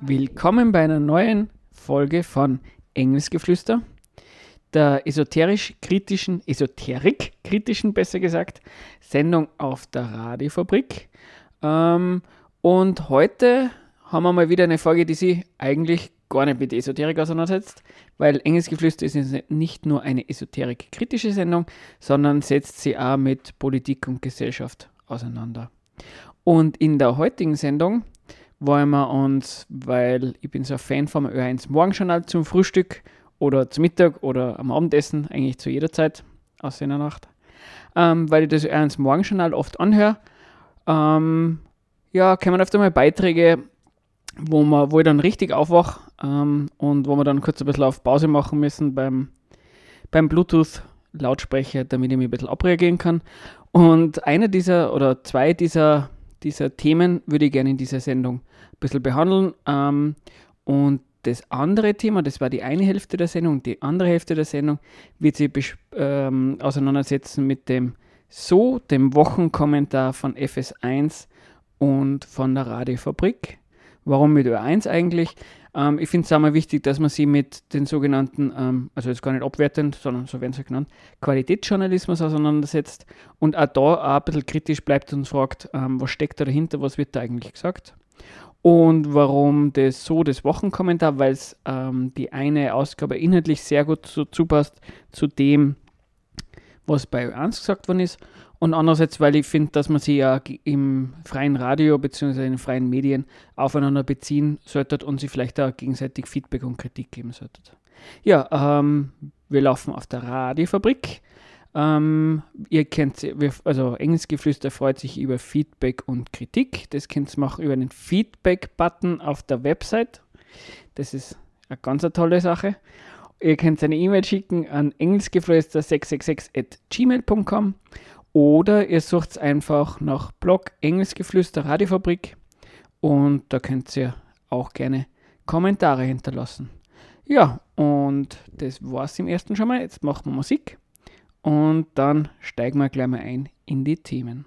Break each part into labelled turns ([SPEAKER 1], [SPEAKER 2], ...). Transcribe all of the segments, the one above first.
[SPEAKER 1] Willkommen bei einer neuen Folge von Engelsgeflüster, der esoterisch-kritischen, esoterik-kritischen, besser gesagt, Sendung auf der Radiofabrik. Ähm, und heute haben wir mal wieder eine Folge, die sich eigentlich gar nicht mit Esoterik auseinandersetzt, weil Engelsgeflüster ist nicht nur eine esoterik-kritische Sendung, sondern setzt sie auch mit Politik und Gesellschaft auseinander. Und in der heutigen Sendung wollen wir uns, weil ich bin so ein Fan vom Ö1 Morgenjournal zum Frühstück oder zum Mittag oder am Abendessen, eigentlich zu jeder Zeit aus in der Nacht, ähm, weil ich das Ö1 Morgenjournal oft anhöre, ähm, ja, kommen öfter mal Beiträge wo, man, wo ich dann richtig aufwache ähm, und wo wir dann kurz ein bisschen auf Pause machen müssen beim, beim Bluetooth-Lautsprecher, damit ich mich ein bisschen abreagieren kann. Und einer dieser oder zwei dieser, dieser Themen würde ich gerne in dieser Sendung ein bisschen behandeln. Ähm, und das andere Thema, das war die eine Hälfte der Sendung, die andere Hälfte der Sendung wird sich ähm, auseinandersetzen mit dem So, dem Wochenkommentar von FS1 und von der Radiofabrik. Warum mit Ö1 eigentlich? Ähm, ich finde es einmal wichtig, dass man sie mit den sogenannten, ähm, also jetzt gar nicht abwertend, sondern so werden sie genannt, Qualitätsjournalismus auseinandersetzt und auch da auch ein bisschen kritisch bleibt und fragt, ähm, was steckt da dahinter, was wird da eigentlich gesagt? Und warum das so das Wochenkommentar, weil es ähm, die eine Ausgabe inhaltlich sehr gut so zupasst zu dem, was bei Ö1 gesagt worden ist und andererseits, weil ich finde, dass man sich ja im freien Radio bzw. in freien Medien aufeinander beziehen sollte und sich vielleicht auch gegenseitig Feedback und Kritik geben sollte. Ja, ähm, wir laufen auf der Radiofabrik. Ähm, ihr kennt, also Engelsgeflüster freut sich über Feedback und Kritik. Das könnt ihr machen über den Feedback-Button auf der Website. Das ist eine ganz tolle Sache. Ihr könnt eine E-Mail schicken an engelsgeflüster666 at gmail.com oder ihr sucht einfach nach Blog Engelsgeflüster Radiofabrik und da könnt ihr auch gerne Kommentare hinterlassen. Ja, und das war's im ersten schon mal. Jetzt machen wir Musik und dann steigen wir gleich mal ein in die Themen.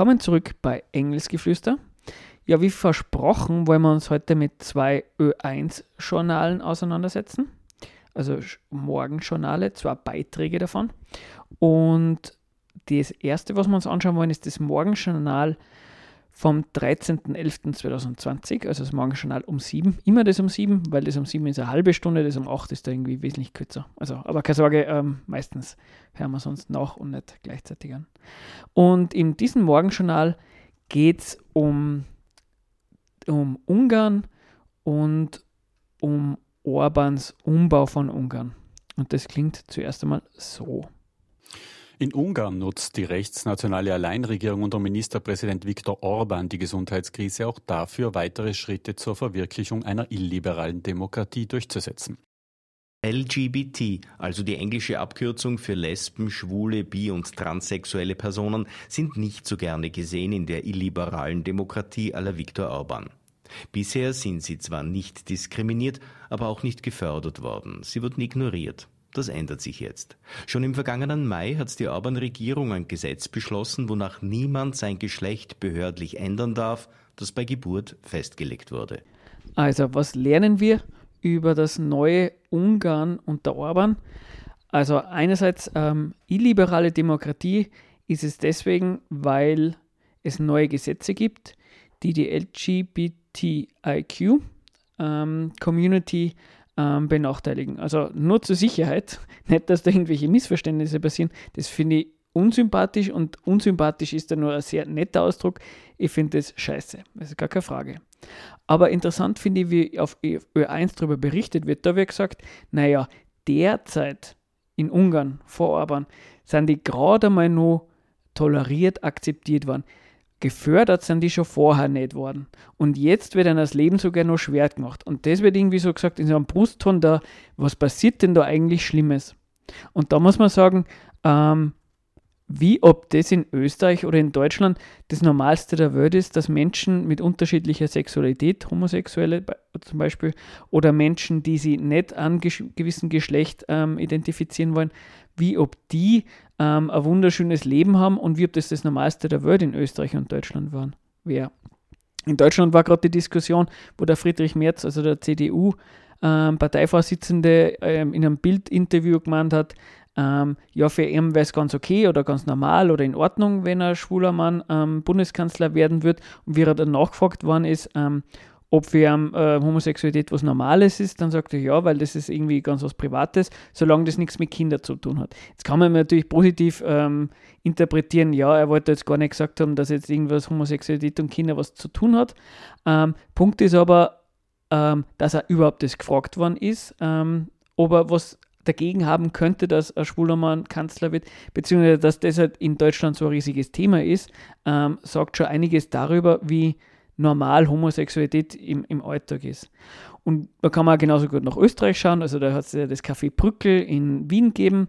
[SPEAKER 1] Willkommen zurück bei Engelsgeflüster. Ja, wie versprochen, wollen wir uns heute mit zwei Ö1-Journalen auseinandersetzen. Also Morgenjournale, zwei Beiträge davon. Und das erste, was wir uns anschauen wollen, ist das Morgenjournal vom 13.11.2020, also das Morgenjournal um 7. Immer das um 7, weil das um 7 ist eine halbe Stunde, das um 8 ist da irgendwie wesentlich kürzer. Also, aber keine Sorge, ähm, meistens hören wir sonst nach und nicht gleichzeitig an. Und in diesem Morgenjournal geht es um, um Ungarn und um Orbans Umbau von Ungarn. Und das klingt zuerst einmal so.
[SPEAKER 2] In Ungarn nutzt die rechtsnationale Alleinregierung unter Ministerpräsident Viktor Orban die Gesundheitskrise auch dafür, weitere Schritte zur Verwirklichung einer illiberalen Demokratie durchzusetzen.
[SPEAKER 3] LGBT, also die englische Abkürzung für Lesben, Schwule, Bi- und transsexuelle Personen, sind nicht so gerne gesehen in der illiberalen Demokratie aller Viktor Orban. Bisher sind sie zwar nicht diskriminiert, aber auch nicht gefördert worden. Sie wurden ignoriert. Das ändert sich jetzt. Schon im vergangenen Mai hat die Orban-Regierung ein Gesetz beschlossen, wonach niemand sein Geschlecht behördlich ändern darf, das bei Geburt festgelegt wurde.
[SPEAKER 1] Also, was lernen wir über das neue Ungarn unter Orban? Also, einerseits ähm, illiberale Demokratie ist es deswegen, weil es neue Gesetze gibt, die die LGBTIQ-Community ähm, ähm, benachteiligen. Also nur zur Sicherheit, nicht, dass da irgendwelche Missverständnisse passieren. Das finde ich unsympathisch und unsympathisch ist da nur ein sehr netter Ausdruck. Ich finde das scheiße. Das ist gar keine Frage. Aber interessant finde ich, wie auf Ö1 darüber berichtet wird. Da wird gesagt, naja, derzeit in Ungarn vor Orban sind die gerade mal nur toleriert, akzeptiert worden gefördert sind die schon vorher nicht worden. Und jetzt wird ihnen das Leben sogar noch schwer gemacht. Und das wird irgendwie so gesagt in so einem Brustton da, was passiert denn da eigentlich Schlimmes? Und da muss man sagen, ähm, wie ob das in Österreich oder in Deutschland das Normalste der Welt ist, dass Menschen mit unterschiedlicher Sexualität, Homosexuelle zum Beispiel, oder Menschen, die sie nicht an gewissen Geschlecht ähm, identifizieren wollen, wie ob die ähm, ein wunderschönes Leben haben und wie ob das das Normalste der Welt in Österreich und Deutschland war. Wer. In Deutschland war gerade die Diskussion, wo der Friedrich Merz, also der CDU, ähm, ähm, in einem Bildinterview gemeint hat, ähm, ja, für ihn wäre es ganz okay oder ganz normal oder in Ordnung, wenn ein schwuler Mann ähm, Bundeskanzler werden wird. Und wie er dann nachgefragt worden ist, ähm, ob für äh, Homosexualität was Normales ist, dann sagt er ja, weil das ist irgendwie ganz was Privates, solange das nichts mit Kindern zu tun hat. Jetzt kann man natürlich positiv ähm, interpretieren, ja, er wollte jetzt gar nicht gesagt haben, dass jetzt irgendwas Homosexualität und Kinder was zu tun hat. Ähm, Punkt ist aber, ähm, dass er überhaupt das gefragt worden ist, ähm, ob er was dagegen haben könnte, dass ein schwuler Mann Kanzler wird, beziehungsweise dass das halt in Deutschland so ein riesiges Thema ist, ähm, sagt schon einiges darüber, wie normal Homosexualität im, im Alltag ist. Und da kann man genauso gut nach Österreich schauen. Also da hat es ja das Café Brückel in Wien gegeben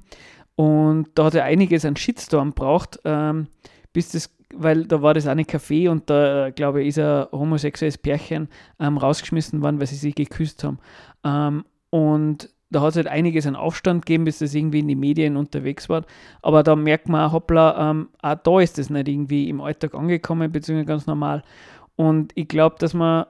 [SPEAKER 1] und da hat er einiges an Shitstorm braucht, ähm, bis das, weil da war das eine Café und da, glaube ich, ist ein homosexuelles Pärchen ähm, rausgeschmissen worden, weil sie sich geküsst haben. Ähm, und da hat es halt einiges an Aufstand gegeben, bis das irgendwie in die Medien unterwegs war. Aber da merkt man, hoppla, ähm, auch da ist das nicht irgendwie im Alltag angekommen, beziehungsweise ganz normal. Und ich glaube, dass man,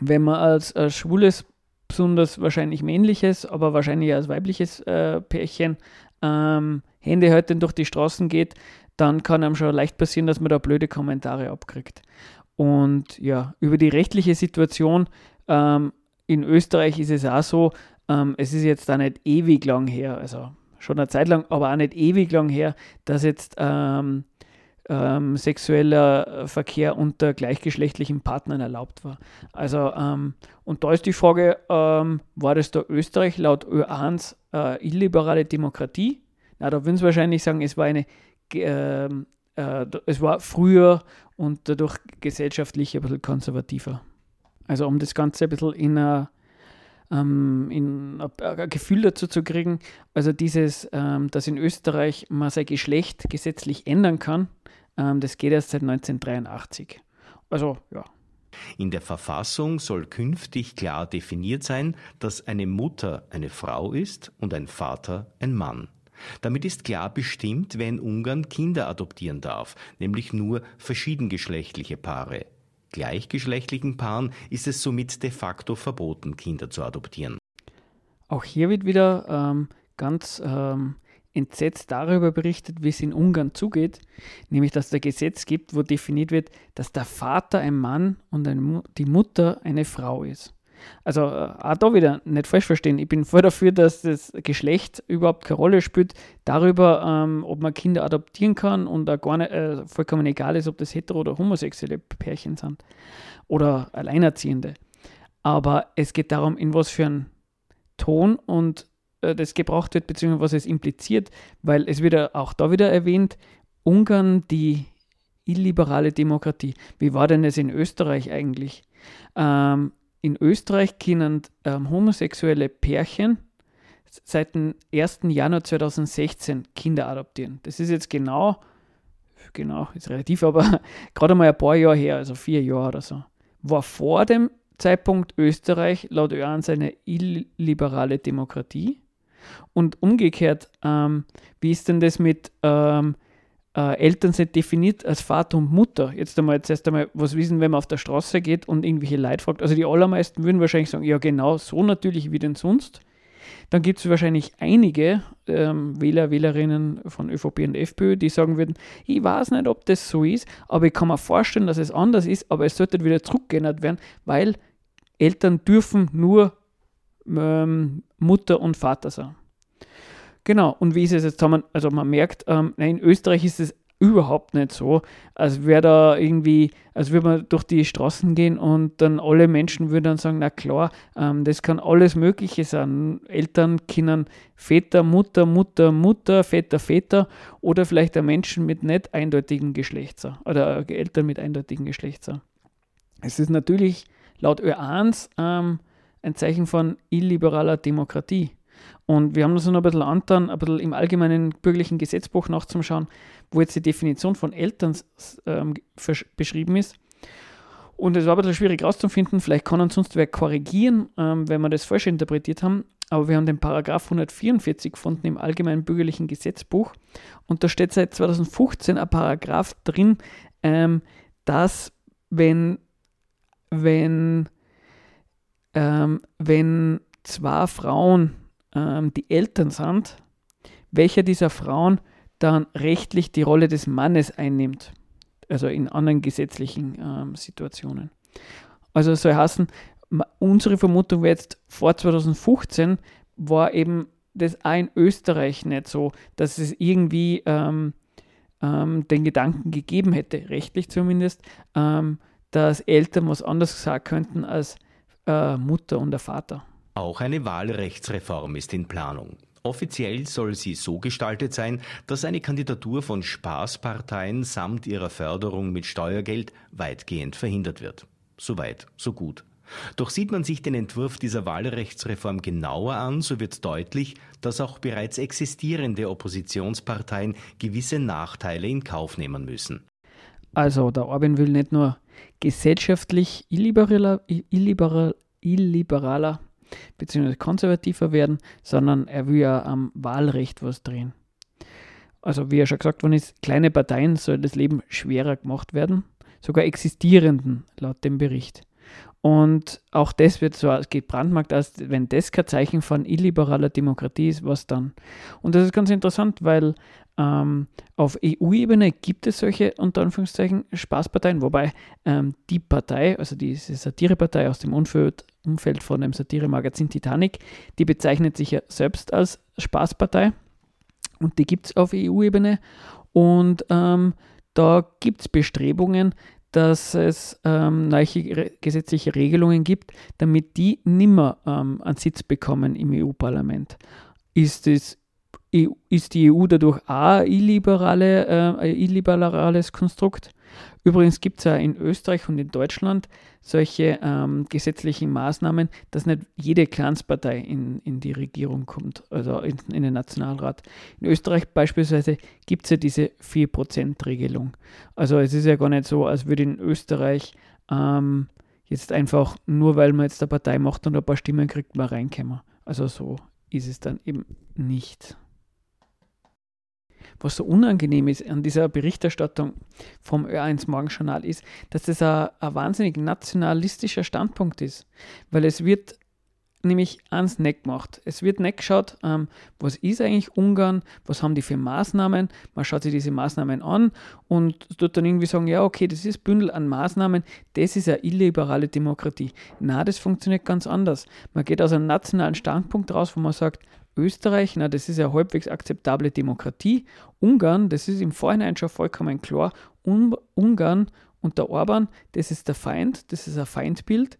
[SPEAKER 1] wenn man als, als schwules, besonders wahrscheinlich männliches, aber wahrscheinlich als weibliches äh, Pärchen ähm, Hände heute durch die Straßen geht, dann kann einem schon leicht passieren, dass man da blöde Kommentare abkriegt. Und ja, über die rechtliche Situation ähm, in Österreich ist es auch so, ähm, es ist jetzt da nicht ewig lang her, also schon eine Zeit lang, aber auch nicht ewig lang her, dass jetzt ähm, ähm, sexueller Verkehr unter gleichgeschlechtlichen Partnern erlaubt war. Also, ähm, und da ist die Frage, ähm, war das da Österreich laut Ö1 äh, illiberale Demokratie? Na, da würden Sie wahrscheinlich sagen, es war eine, äh, äh, es war früher und dadurch gesellschaftlich ein bisschen konservativer. Also, um das Ganze ein bisschen in ein ähm, in, ein Gefühl dazu zu kriegen, also dieses, ähm, dass in Österreich man sein Geschlecht gesetzlich ändern kann, ähm, das geht erst seit 1983. Also ja.
[SPEAKER 3] In der Verfassung soll künftig klar definiert sein, dass eine Mutter eine Frau ist und ein Vater ein Mann. Damit ist klar bestimmt, wer in Ungarn Kinder adoptieren darf, nämlich nur verschiedengeschlechtliche Paare. Gleichgeschlechtlichen Paaren ist es somit de facto verboten, Kinder zu adoptieren.
[SPEAKER 1] Auch hier wird wieder ähm, ganz ähm, entsetzt darüber berichtet, wie es in Ungarn zugeht, nämlich dass der Gesetz gibt, wo definiert wird, dass der Vater ein Mann und eine, die Mutter eine Frau ist. Also äh, auch da wieder nicht falsch verstehen. Ich bin voll dafür, dass das Geschlecht überhaupt keine Rolle spielt. Darüber, ähm, ob man Kinder adoptieren kann und da gar nicht, äh, vollkommen egal ist, ob das hetero- oder homosexuelle Pärchen sind oder Alleinerziehende. Aber es geht darum, in was für einen Ton und das gebraucht wird, beziehungsweise was es impliziert, weil es wird auch da wieder erwähnt, Ungarn die illiberale Demokratie. Wie war denn das in Österreich eigentlich? Ähm, in Österreich können ähm, homosexuelle Pärchen seit dem 1. Januar 2016 Kinder adoptieren. Das ist jetzt genau, genau, ist relativ, aber gerade mal ein paar Jahre her, also vier Jahre oder so. War vor dem Zeitpunkt Österreich laut ÖANS eine illiberale Demokratie. Und umgekehrt, ähm, wie ist denn das mit ähm, äh, Eltern sind definiert als Vater und Mutter. Jetzt einmal, jetzt erst einmal, was wissen, wenn man auf der Straße geht und irgendwelche Leute fragt. Also die allermeisten würden wahrscheinlich sagen, ja genau, so natürlich wie denn sonst. Dann gibt es wahrscheinlich einige ähm, Wähler, Wählerinnen von ÖVP und FPÖ, die sagen würden, ich weiß nicht, ob das so ist, aber ich kann mir vorstellen, dass es anders ist, aber es sollte wieder zurückgeändert werden, weil Eltern dürfen nur ähm, Mutter und Vater sein. Genau, und wie ist es jetzt? Also man merkt, ähm, in Österreich ist es überhaupt nicht so, als wäre da irgendwie, als würde man durch die Straßen gehen und dann alle Menschen würden dann sagen, na klar, ähm, das kann alles Mögliche sein. Eltern können Väter, Mutter, Mutter, Mutter, Väter, Väter oder vielleicht ein Menschen mit nicht eindeutigen Geschlechter oder Eltern mit eindeutigen Geschlechter. Es ist natürlich laut Ö1 ähm, ein Zeichen von illiberaler Demokratie. Und wir haben uns noch ein bisschen angetan, ein bisschen im allgemeinen bürgerlichen Gesetzbuch nachzuschauen, wo jetzt die Definition von Eltern ähm, beschrieben ist. Und es war ein bisschen schwierig herauszufinden, vielleicht kann uns sonst wer korrigieren, ähm, wenn wir das falsch interpretiert haben. Aber wir haben den Paragraph 144 gefunden im allgemeinen bürgerlichen Gesetzbuch. Und da steht seit 2015 ein Paragraph drin, ähm, dass wenn, wenn, ähm, wenn zwei Frauen ähm, die Eltern sind, welcher dieser Frauen dann rechtlich die Rolle des Mannes einnimmt. Also in anderen gesetzlichen ähm, Situationen. Also soll heißen, unsere Vermutung wäre jetzt vor 2015 war eben das auch in Österreich nicht so, dass es irgendwie ähm, ähm, den Gedanken gegeben hätte, rechtlich zumindest, ähm, dass Eltern was anderes sagen könnten als äh, Mutter und der Vater.
[SPEAKER 3] Auch eine Wahlrechtsreform ist in Planung. Offiziell soll sie so gestaltet sein, dass eine Kandidatur von Spaßparteien samt ihrer Förderung mit Steuergeld weitgehend verhindert wird. Soweit, so gut. Doch sieht man sich den Entwurf dieser Wahlrechtsreform genauer an, so wird deutlich, dass auch bereits existierende Oppositionsparteien gewisse Nachteile in Kauf nehmen müssen.
[SPEAKER 1] Also der Orban will nicht nur gesellschaftlich illiberaler, illiberaler, illiberaler bzw. konservativer werden, sondern er will ja am Wahlrecht was drehen. Also wie ja schon gesagt worden ist, kleine Parteien soll das Leben schwerer gemacht werden, sogar existierenden laut dem Bericht. Und auch das wird so gebrandmarkt, als wenn das kein Zeichen von illiberaler Demokratie ist, was dann? Und das ist ganz interessant, weil ähm, auf EU-Ebene gibt es solche, unter Anführungszeichen, Spaßparteien, wobei ähm, die Partei, also diese Satirepartei aus dem Umfeld, Umfeld von dem Satiremagazin Titanic, die bezeichnet sich ja selbst als Spaßpartei und die gibt es auf EU-Ebene und ähm, da gibt es Bestrebungen, dass es ähm, neue gesetzliche Regelungen gibt, damit die nimmer ähm, einen Sitz bekommen im EU-Parlament. Ist, es, ist die EU dadurch auch illiberale, äh, illiberales Konstrukt? Übrigens gibt es ja in Österreich und in Deutschland solche ähm, gesetzlichen Maßnahmen, dass nicht jede Clanspartei in, in die Regierung kommt, also in, in den Nationalrat. In Österreich beispielsweise gibt es ja diese 4%-Regelung. Also es ist ja gar nicht so, als würde in Österreich ähm, jetzt einfach, nur weil man jetzt eine Partei macht und ein paar Stimmen kriegt, mal reinkommen. Also so ist es dann eben nicht. Was so unangenehm ist an dieser Berichterstattung vom Ö1 Morgenjournal ist, dass das ein, ein wahnsinnig nationalistischer Standpunkt ist. Weil es wird nämlich ans Neck gemacht. Es wird nicht geschaut, ähm, was ist eigentlich Ungarn, was haben die für Maßnahmen. Man schaut sich diese Maßnahmen an und tut dann irgendwie sagen, ja, okay, das ist Bündel an Maßnahmen, das ist eine illiberale Demokratie. Na, das funktioniert ganz anders. Man geht aus einem nationalen Standpunkt raus, wo man sagt, Österreich, na, das ist eine halbwegs akzeptable Demokratie. Ungarn, das ist im Vorhinein schon vollkommen klar. Un Ungarn und der Orban, das ist der Feind, das ist ein Feindbild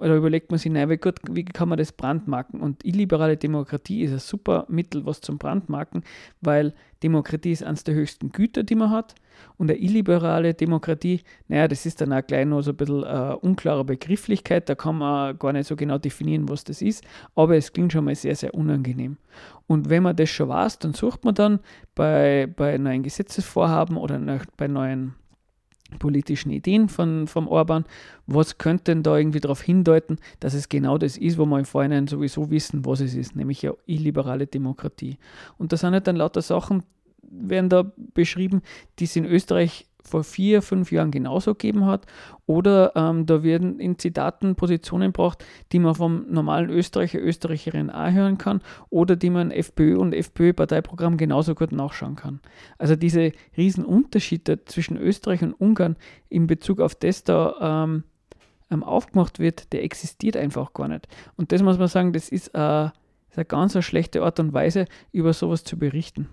[SPEAKER 1] oder überlegt man sich, naja, wie, gut, wie kann man das brandmarken? Und illiberale Demokratie ist ein super Mittel, was zum Brandmarken, weil Demokratie ist eines der höchsten Güter, die man hat. Und eine illiberale Demokratie, naja, das ist dann auch gleich noch so ein bisschen äh, unklare Begrifflichkeit, da kann man gar nicht so genau definieren, was das ist, aber es klingt schon mal sehr, sehr unangenehm. Und wenn man das schon weiß, dann sucht man dann bei, bei neuen Gesetzesvorhaben oder nach, bei neuen politischen Ideen von, vom Orban. Was könnte denn da irgendwie darauf hindeuten, dass es genau das ist, wo wir im Vorhinein sowieso wissen, was es ist, nämlich ja illiberale Demokratie. Und da sind halt dann lauter Sachen, werden da beschrieben, die es in Österreich vor vier, fünf Jahren genauso gegeben hat. Oder ähm, da werden in Zitaten Positionen gebracht, die man vom normalen Österreicher, Österreicherin auch hören kann oder die man FPÖ und FPÖ-Parteiprogramm genauso gut nachschauen kann. Also diese riesen Unterschiede zwischen Österreich und Ungarn in Bezug auf das da ähm, ähm, aufgemacht wird, der existiert einfach gar nicht. Und das muss man sagen, das ist, äh, ist eine ganz eine schlechte Art und Weise, über sowas zu berichten.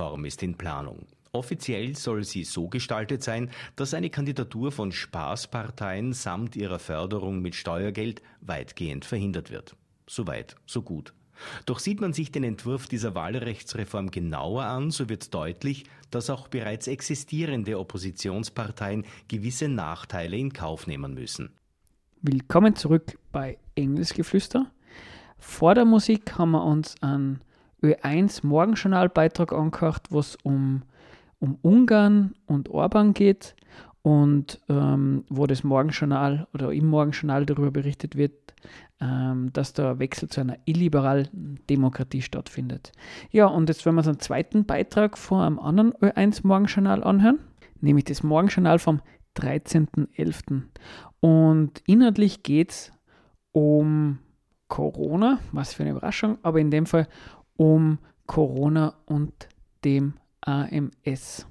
[SPEAKER 3] Wahlrechtsreform ist in Planung. Offiziell soll sie so gestaltet sein, dass eine Kandidatur von Spaßparteien samt ihrer Förderung mit Steuergeld weitgehend verhindert wird. Soweit, so gut. Doch sieht man sich den Entwurf dieser Wahlrechtsreform genauer an, so wird deutlich, dass auch bereits existierende Oppositionsparteien gewisse Nachteile in Kauf nehmen müssen.
[SPEAKER 1] Willkommen zurück bei Engelsgeflüster. Vor der Musik haben wir uns einen Ö1 Morgenjournal-Beitrag angehört, was um, um Ungarn und Orban geht und ähm, wo das Morgenjournal oder im Morgenjournal darüber berichtet wird, ähm, dass der Wechsel zu einer illiberalen Demokratie stattfindet. Ja, und jetzt werden wir uns einen zweiten Beitrag von einem anderen Ö1 Morgenjournal anhören, nämlich das Morgenjournal vom 13.11. Und inhaltlich geht es um Corona, was für eine Überraschung, aber in dem Fall um Corona und dem AMS.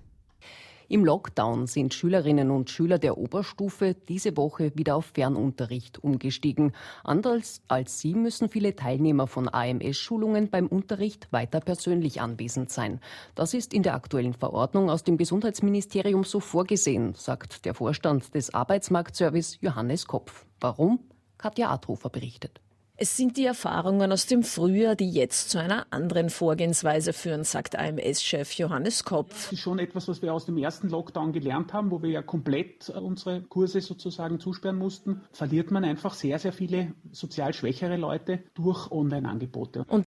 [SPEAKER 4] Im Lockdown sind Schülerinnen und Schüler der Oberstufe diese Woche wieder auf Fernunterricht umgestiegen. Anders als sie müssen viele Teilnehmer von AMS-Schulungen beim Unterricht weiter persönlich anwesend sein. Das ist in der aktuellen Verordnung aus dem Gesundheitsministerium so vorgesehen, sagt der Vorstand des Arbeitsmarktservice Johannes Kopf. Warum? Katja Adhofer berichtet.
[SPEAKER 5] Es sind die Erfahrungen aus dem Frühjahr, die jetzt zu einer anderen Vorgehensweise führen, sagt AMS-Chef Johannes Kopf.
[SPEAKER 6] Das ist schon etwas, was wir aus dem ersten Lockdown gelernt haben, wo wir ja komplett äh, unsere Kurse sozusagen zusperren mussten. Verliert man einfach sehr, sehr viele sozial schwächere Leute durch Online-Angebote. Und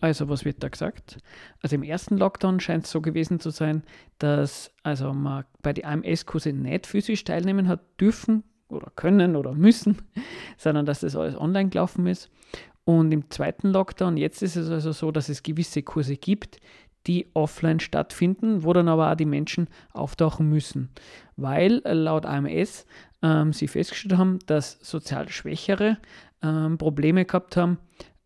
[SPEAKER 1] also was wird da gesagt? Also im ersten Lockdown scheint es so gewesen zu sein, dass also man bei den AMS-Kurse nicht physisch teilnehmen hat dürfen, oder können oder müssen, sondern dass das alles online gelaufen ist. Und im zweiten Lockdown, jetzt ist es also so, dass es gewisse Kurse gibt, die offline stattfinden, wo dann aber auch die Menschen auftauchen müssen. Weil äh, laut AMS ähm, sie festgestellt haben, dass sozial Schwächere ähm, Probleme gehabt haben,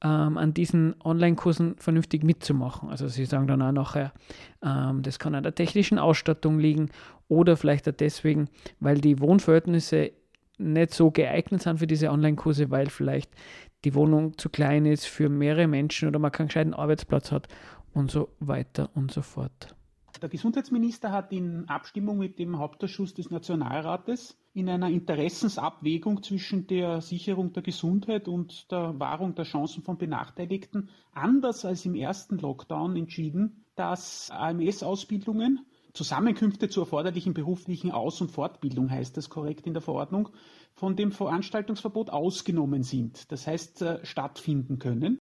[SPEAKER 1] ähm, an diesen Online-Kursen vernünftig mitzumachen. Also sie sagen dann auch nachher, ähm, das kann an der technischen Ausstattung liegen oder vielleicht auch deswegen, weil die Wohnverhältnisse nicht so geeignet sind für diese Online-Kurse, weil vielleicht die Wohnung zu klein ist für mehrere Menschen oder man keinen gescheiten Arbeitsplatz hat und so weiter und so fort.
[SPEAKER 6] Der Gesundheitsminister hat in Abstimmung mit dem Hauptausschuss des Nationalrates in einer Interessensabwägung zwischen der Sicherung der Gesundheit und der Wahrung der Chancen von Benachteiligten anders als im ersten Lockdown entschieden, dass AMS-Ausbildungen Zusammenkünfte zur erforderlichen beruflichen Aus- und Fortbildung heißt das korrekt in der Verordnung, von dem Veranstaltungsverbot ausgenommen sind, das heißt äh, stattfinden können.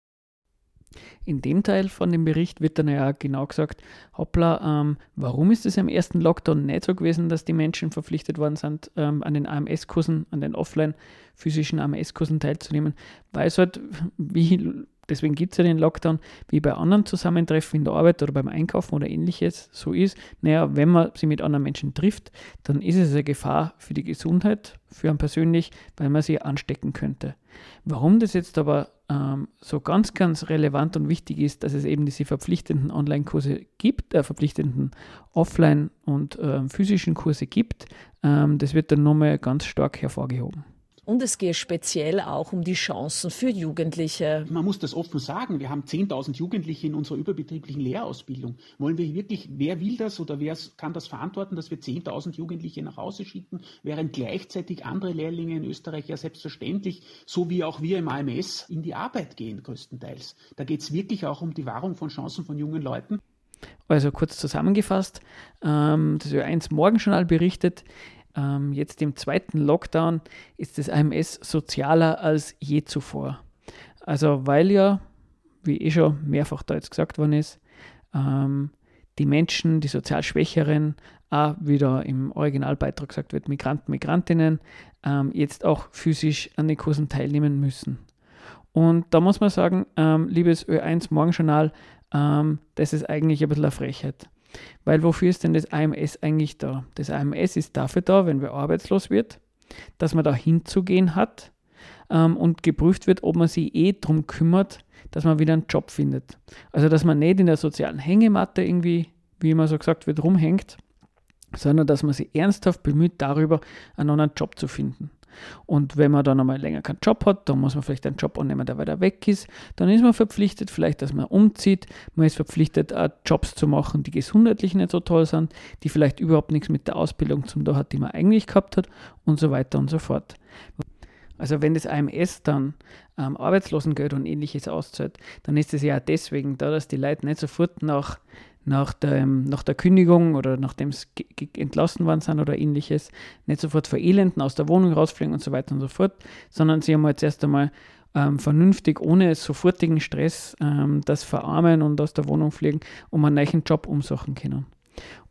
[SPEAKER 1] In dem Teil von dem Bericht wird dann ja genau gesagt, hoppla, ähm, warum ist es im ersten Lockdown nicht so gewesen, dass die Menschen verpflichtet worden sind, ähm, an den AMS-Kursen, an den offline physischen AMS-Kursen teilzunehmen, weil es halt, wie Deswegen gibt es ja den Lockdown, wie bei anderen Zusammentreffen in der Arbeit oder beim Einkaufen oder ähnliches so ist. Naja, wenn man sich mit anderen Menschen trifft, dann ist es eine Gefahr für die Gesundheit, für einen persönlich, weil man sie anstecken könnte. Warum das jetzt aber ähm, so ganz, ganz relevant und wichtig ist, dass es eben diese verpflichtenden Online-Kurse gibt, äh, verpflichtenden Offline- und äh, physischen Kurse gibt, ähm, das wird dann nochmal ganz stark hervorgehoben.
[SPEAKER 5] Und es geht speziell auch um die Chancen für Jugendliche.
[SPEAKER 6] Man muss das offen sagen. Wir haben 10.000 Jugendliche in unserer überbetrieblichen Lehrausbildung. Wollen wir wirklich, wer will das oder wer kann das verantworten, dass wir 10.000 Jugendliche nach Hause schicken, während gleichzeitig andere Lehrlinge in Österreich ja selbstverständlich, so wie auch wir im AMS, in die Arbeit gehen, größtenteils. Da geht es wirklich auch um die Wahrung von Chancen von jungen Leuten.
[SPEAKER 1] Also kurz zusammengefasst, ähm, das Ö1 Morgenjournal berichtet, ähm, jetzt im zweiten Lockdown ist das AMS sozialer als je zuvor. Also weil ja, wie eh schon mehrfach da jetzt gesagt worden ist, ähm, die Menschen, die sozial Schwächeren, auch wieder im Originalbeitrag gesagt wird, Migranten, Migrantinnen, ähm, jetzt auch physisch an den Kursen teilnehmen müssen. Und da muss man sagen, ähm, liebes Ö1 Morgenjournal, ähm, das ist eigentlich ein bisschen eine Frechheit. Weil wofür ist denn das AMS eigentlich da? Das AMS ist dafür da, wenn wer arbeitslos wird, dass man da hinzugehen hat ähm, und geprüft wird, ob man sich eh darum kümmert, dass man wieder einen Job findet. Also dass man nicht in der sozialen Hängematte irgendwie, wie immer so gesagt wird, rumhängt, sondern dass man sich ernsthaft bemüht, darüber einen anderen Job zu finden. Und wenn man dann einmal länger keinen Job hat, dann muss man vielleicht einen Job annehmen, der weiter weg ist. Dann ist man verpflichtet, vielleicht, dass man umzieht. Man ist verpflichtet, auch Jobs zu machen, die gesundheitlich nicht so toll sind, die vielleicht überhaupt nichts mit der Ausbildung zum tun hat, die man eigentlich gehabt hat und so weiter und so fort. Also wenn das AMS dann ähm, Arbeitslosengeld und ähnliches auszahlt, dann ist es ja auch deswegen da, dass die Leute nicht sofort nach nach der, nach der Kündigung oder nachdem sie entlassen worden sind oder ähnliches, nicht sofort verelenden, aus der Wohnung rausfliegen und so weiter und so fort, sondern sie haben jetzt erst einmal ähm, vernünftig, ohne sofortigen Stress, ähm, das verarmen und aus der Wohnung fliegen, um einen neuen Job umsuchen können.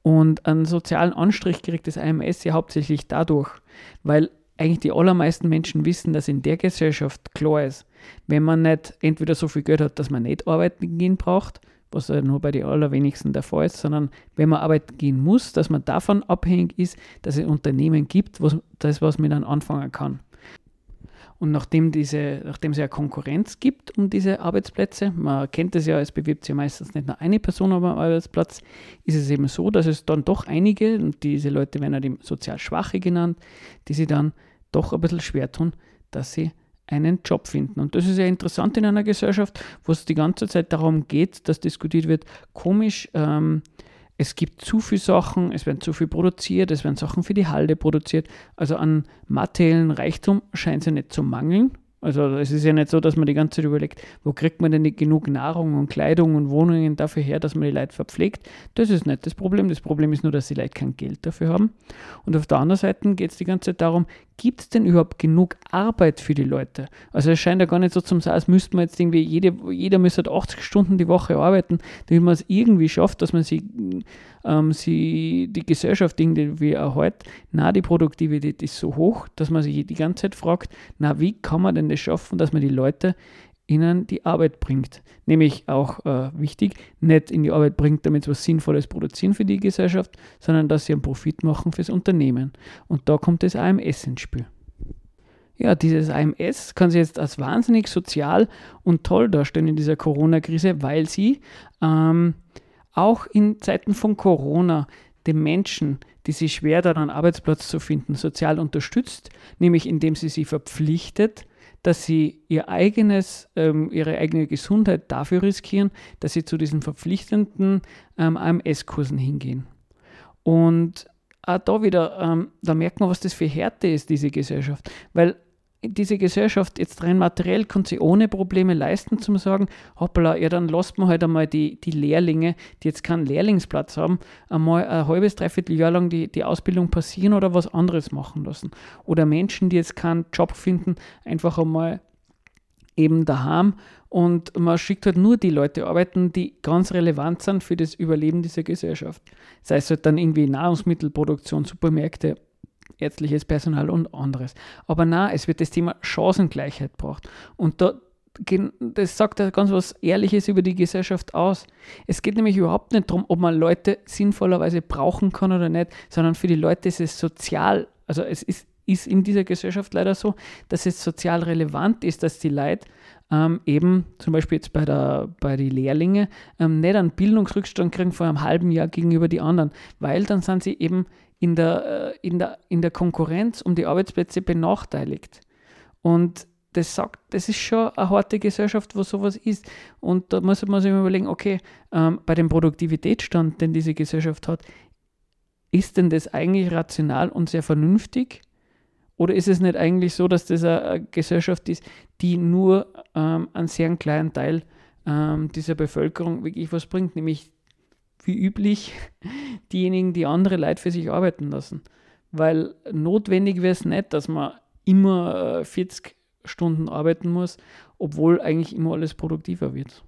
[SPEAKER 1] Und einen sozialen Anstrich kriegt das IMS ja hauptsächlich dadurch, weil eigentlich die allermeisten Menschen wissen, dass in der Gesellschaft klar ist, wenn man nicht entweder so viel Geld hat, dass man nicht arbeiten gehen braucht, was ja nur bei den allerwenigsten der Fall ist, sondern wenn man arbeiten gehen muss, dass man davon abhängig ist, dass es Unternehmen gibt, was, das was man dann anfangen kann. Und nachdem, diese, nachdem es ja Konkurrenz gibt um diese Arbeitsplätze, man kennt es ja, es bewirbt sich ja meistens nicht nur eine Person am Arbeitsplatz, ist es eben so, dass es dann doch einige, und diese Leute werden ja die sozial Schwache genannt, die sich dann doch ein bisschen schwer tun, dass sie einen Job finden. Und das ist ja interessant in einer Gesellschaft, wo es die ganze Zeit darum geht, dass diskutiert wird, komisch, ähm, es gibt zu viele Sachen, es werden zu viel produziert, es werden Sachen für die Halde produziert. Also an materiellen Reichtum scheint es ja nicht zu mangeln. Also es ist ja nicht so, dass man die ganze Zeit überlegt, wo kriegt man denn nicht genug Nahrung und Kleidung und Wohnungen dafür her, dass man die Leute verpflegt. Das ist nicht das Problem. Das Problem ist nur, dass die Leute kein Geld dafür haben. Und auf der anderen Seite geht es die ganze Zeit darum, gibt es denn überhaupt genug Arbeit für die Leute? Also es scheint ja gar nicht so zum sein, als müsste man jetzt irgendwie, jede, jeder müsste 80 halt Stunden die Woche arbeiten, damit man es irgendwie schafft, dass man sie, ähm, sie die Gesellschaft irgendwie erhält. Na, die Produktivität ist so hoch, dass man sich die ganze Zeit fragt, na, wie kann man denn das schaffen, dass man die Leute ihnen die Arbeit bringt. Nämlich auch äh, wichtig, nicht in die Arbeit bringt, damit sie was Sinnvolles produzieren für die Gesellschaft, sondern dass sie einen Profit machen fürs Unternehmen. Und da kommt das AMS ins Spiel. Ja, dieses AMS kann sich jetzt als wahnsinnig sozial und toll darstellen in dieser Corona-Krise, weil sie ähm, auch in Zeiten von Corona den Menschen, die sich schwer daran, einen Arbeitsplatz zu finden, sozial unterstützt, nämlich indem sie sie verpflichtet, dass sie ihr eigenes, ähm, ihre eigene Gesundheit dafür riskieren, dass sie zu diesen verpflichtenden ähm, AMS-Kursen hingehen. Und auch da wieder, ähm, da merkt man, was das für Härte ist, diese Gesellschaft. Weil diese Gesellschaft jetzt rein materiell kann sie ohne Probleme leisten, zum sagen, hoppala, ja, dann lasst man halt einmal die, die Lehrlinge, die jetzt keinen Lehrlingsplatz haben, einmal ein halbes, dreiviertel Jahr lang die, die Ausbildung passieren oder was anderes machen lassen. Oder Menschen, die jetzt keinen Job finden, einfach einmal eben daheim und man schickt halt nur die Leute arbeiten, die ganz relevant sind für das Überleben dieser Gesellschaft. Sei es halt dann irgendwie Nahrungsmittelproduktion, Supermärkte, ärztliches Personal und anderes. Aber na, es wird das Thema Chancengleichheit braucht. Und da, das sagt ja ganz was Ehrliches über die Gesellschaft aus. Es geht nämlich überhaupt nicht darum, ob man Leute sinnvollerweise brauchen kann oder nicht, sondern für die Leute ist es sozial, also es ist, ist in dieser Gesellschaft leider so, dass es sozial relevant ist, dass die Leute ähm, eben zum Beispiel jetzt bei, der, bei den Lehrlingen ähm, nicht einen Bildungsrückstand kriegen von einem halben Jahr gegenüber die anderen, weil dann sind sie eben in der, äh, in der, in der Konkurrenz um die Arbeitsplätze benachteiligt. Und das sagt, das ist schon eine harte Gesellschaft, wo sowas ist. Und da muss man sich überlegen, okay, ähm, bei dem Produktivitätsstand, den diese Gesellschaft hat, ist denn das eigentlich rational und sehr vernünftig? Oder ist es nicht eigentlich so, dass das eine Gesellschaft ist, die nur ähm, einen sehr kleinen Teil ähm, dieser Bevölkerung wirklich was bringt, nämlich wie üblich diejenigen, die andere Leute für sich arbeiten lassen. Weil notwendig wäre es nicht, dass man immer 40 äh, Stunden arbeiten muss, obwohl eigentlich immer alles produktiver wird.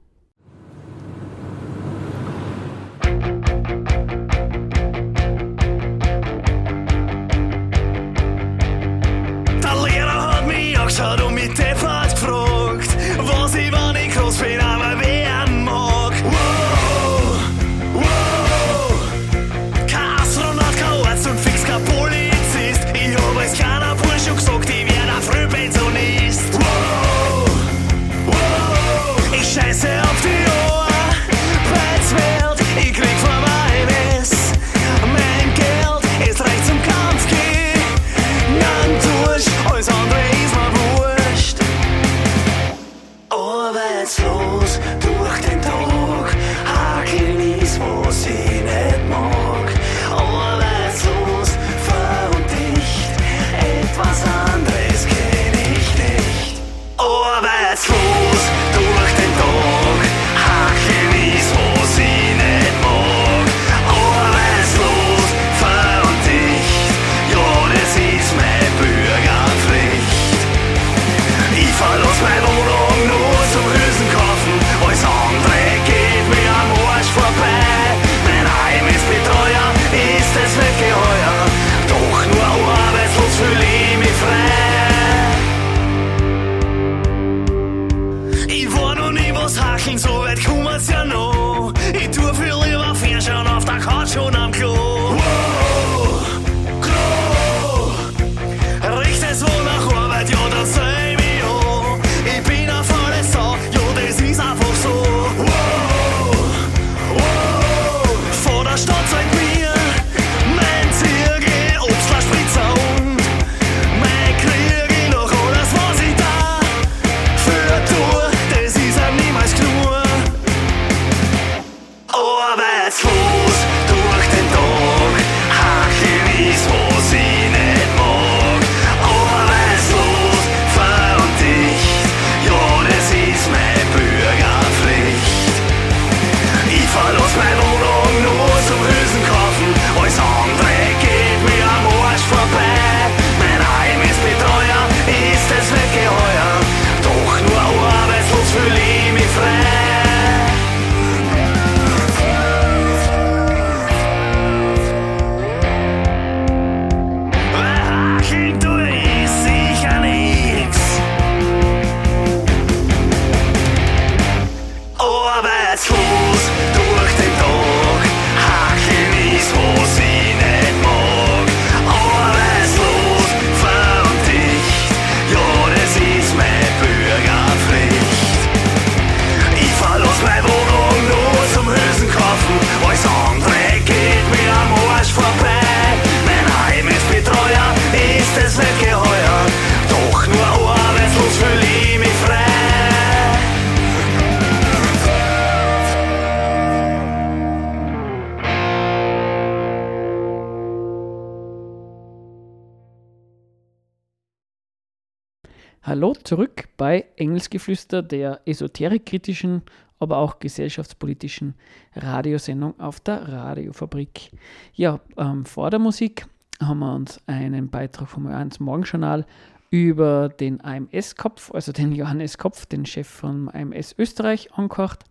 [SPEAKER 1] Hallo zurück bei Engelsgeflüster, der esoterikkritischen, aber auch gesellschaftspolitischen Radiosendung auf der Radiofabrik. Ja, ähm, vor der Musik haben wir uns einen Beitrag vom Ö1 Morgenjournal über den AMS-Kopf, also den Johannes Kopf, den Chef von AMS Österreich, angehört,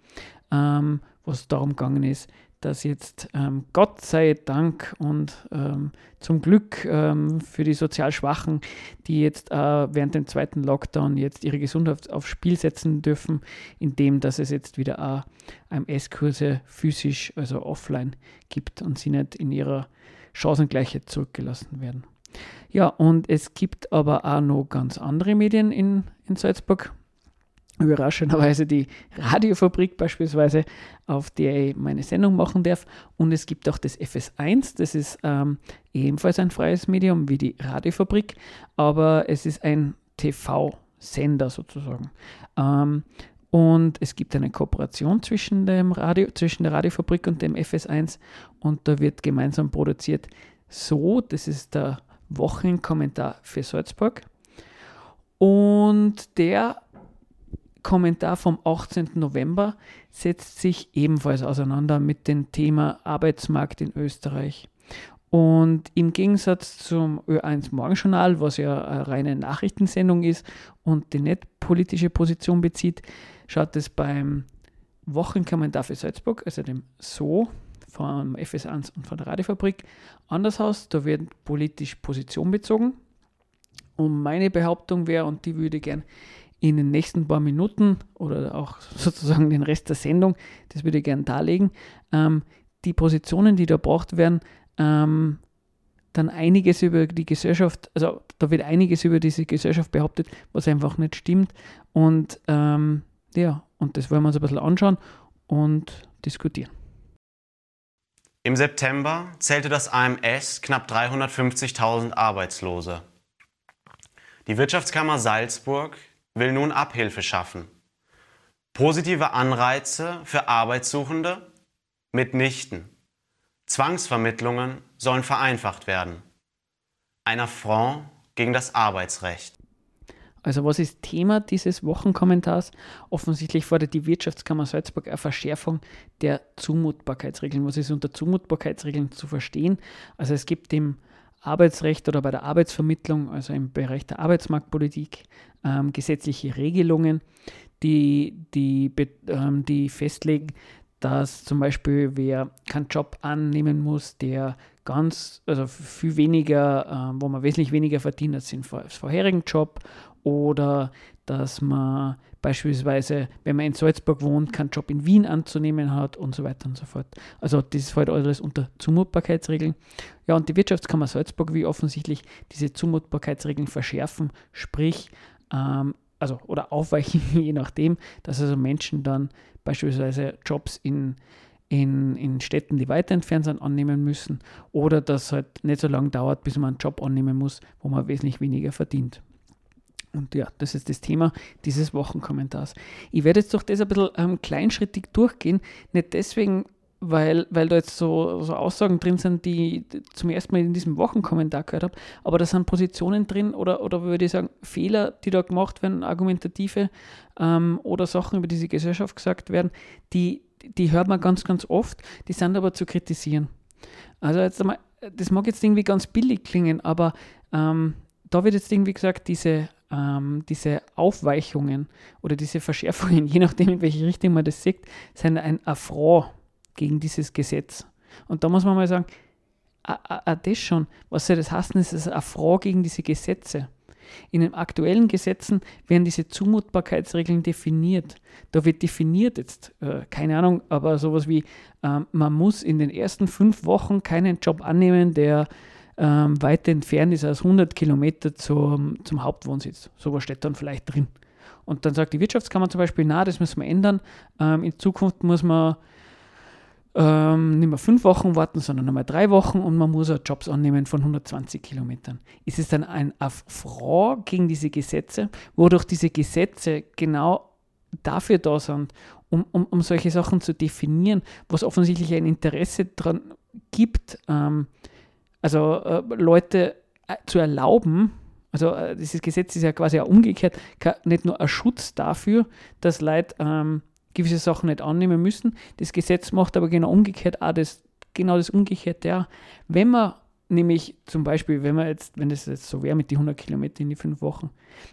[SPEAKER 1] ähm, was darum gegangen ist, dass jetzt ähm, Gott sei Dank und ähm, zum Glück ähm, für die sozial Schwachen, die jetzt äh, während dem zweiten Lockdown jetzt ihre Gesundheit aufs Spiel setzen dürfen, indem dass es jetzt wieder auch AMS-Kurse physisch, also offline gibt und sie nicht in ihrer Chancengleichheit zurückgelassen werden. Ja, und es gibt aber auch noch ganz andere Medien in, in Salzburg überraschenderweise die Radiofabrik beispielsweise, auf der ich meine Sendung machen darf. Und es gibt auch das FS1, das ist ähm, ebenfalls ein freies Medium wie die Radiofabrik, aber es ist ein TV-Sender sozusagen. Ähm, und es gibt eine Kooperation zwischen, dem Radio, zwischen der Radiofabrik und dem FS1 und da wird gemeinsam produziert. So, das ist der Wochenkommentar für Salzburg. Und der Kommentar vom 18. November setzt sich ebenfalls auseinander mit dem Thema Arbeitsmarkt in Österreich. Und im Gegensatz zum Ö1 Morgenjournal, was ja eine reine Nachrichtensendung ist und die nicht politische Position bezieht, schaut es beim Wochenkommentar für Salzburg, also dem So vom FS1 und von der Radiofabrik, anders aus. Da wird politisch Position bezogen. Und meine Behauptung wäre, und die würde ich gern in den nächsten paar Minuten oder auch sozusagen den Rest der Sendung, das würde ich gerne darlegen, ähm, die Positionen, die da gebraucht werden, ähm, dann einiges über die Gesellschaft, also da wird einiges über diese Gesellschaft behauptet, was einfach nicht stimmt. Und ähm, ja, und das wollen wir uns ein bisschen anschauen und diskutieren.
[SPEAKER 7] Im September zählte das AMS knapp 350.000 Arbeitslose. Die Wirtschaftskammer Salzburg will nun Abhilfe schaffen. Positive Anreize für Arbeitssuchende? Mitnichten. Zwangsvermittlungen sollen vereinfacht werden. Ein Affront gegen das Arbeitsrecht.
[SPEAKER 1] Also was ist Thema dieses Wochenkommentars? Offensichtlich fordert die Wirtschaftskammer Salzburg eine Verschärfung der Zumutbarkeitsregeln. Was ist unter Zumutbarkeitsregeln zu verstehen? Also es gibt im Arbeitsrecht oder bei der Arbeitsvermittlung, also im Bereich der Arbeitsmarktpolitik, ähm, gesetzliche Regelungen, die, die, ähm, die festlegen, dass zum Beispiel wer keinen Job annehmen muss, der ganz, also viel weniger, äh, wo man wesentlich weniger verdient als im vorherigen Job oder dass man beispielsweise, wenn man in Salzburg wohnt, keinen Job in Wien anzunehmen hat und so weiter und so fort. Also das fällt alles unter Zumutbarkeitsregeln. Ja, und die Wirtschaftskammer Salzburg will offensichtlich diese Zumutbarkeitsregeln verschärfen, sprich, ähm, also oder aufweichen, je nachdem, dass also Menschen dann beispielsweise Jobs in in, in Städten, die weiter entfernt sind, annehmen müssen oder dass halt nicht so lange dauert, bis man einen Job annehmen muss, wo man wesentlich weniger verdient. Und ja, das ist das Thema dieses Wochenkommentars. Ich werde jetzt durch das ein bisschen ähm, kleinschrittig durchgehen, nicht deswegen, weil, weil da jetzt so, so Aussagen drin sind, die ich zum ersten Mal in diesem Wochenkommentar gehört habe, aber da sind Positionen drin oder, oder würde ich sagen, Fehler, die da gemacht werden, argumentative ähm, oder Sachen, über diese Gesellschaft gesagt werden, die, die hört man ganz, ganz oft, die sind aber zu kritisieren. Also jetzt einmal, das mag jetzt irgendwie ganz billig klingen, aber ähm, da wird jetzt irgendwie gesagt, diese, ähm, diese Aufweichungen oder diese Verschärfungen, je nachdem, in welche Richtung man das sieht, sind ein Affront gegen dieses Gesetz. Und da muss man mal sagen, ah, das schon, was soll das heißen, ist ein Affront gegen diese Gesetze. In den aktuellen Gesetzen werden diese Zumutbarkeitsregeln definiert. Da wird definiert jetzt, äh, keine Ahnung, aber sowas wie, äh, man muss in den ersten fünf Wochen keinen Job annehmen, der ähm, weit entfernt ist als 100 Kilometer zum, zum Hauptwohnsitz. Sowas steht dann vielleicht drin. Und dann sagt die Wirtschaftskammer zum Beispiel, na, das müssen wir ändern. Ähm, in Zukunft muss man ähm, nicht mehr fünf Wochen warten, sondern einmal drei Wochen und man muss auch Jobs annehmen von 120 Kilometern. Ist es dann ein Affront gegen diese Gesetze, wodurch diese Gesetze genau dafür da sind, um, um, um solche Sachen zu definieren, was offensichtlich ein Interesse daran gibt, ähm, also äh, Leute äh, zu erlauben, also äh, dieses Gesetz ist ja quasi auch umgekehrt, nicht nur ein Schutz dafür, dass Leute ähm, gewisse Sachen nicht annehmen müssen. Das Gesetz macht aber genau umgekehrt auch das, genau das Umgekehrte. Ja. Wenn man nämlich zum Beispiel, wenn man jetzt, wenn das jetzt so wäre mit den 100 Kilometern in die fünf Wochen,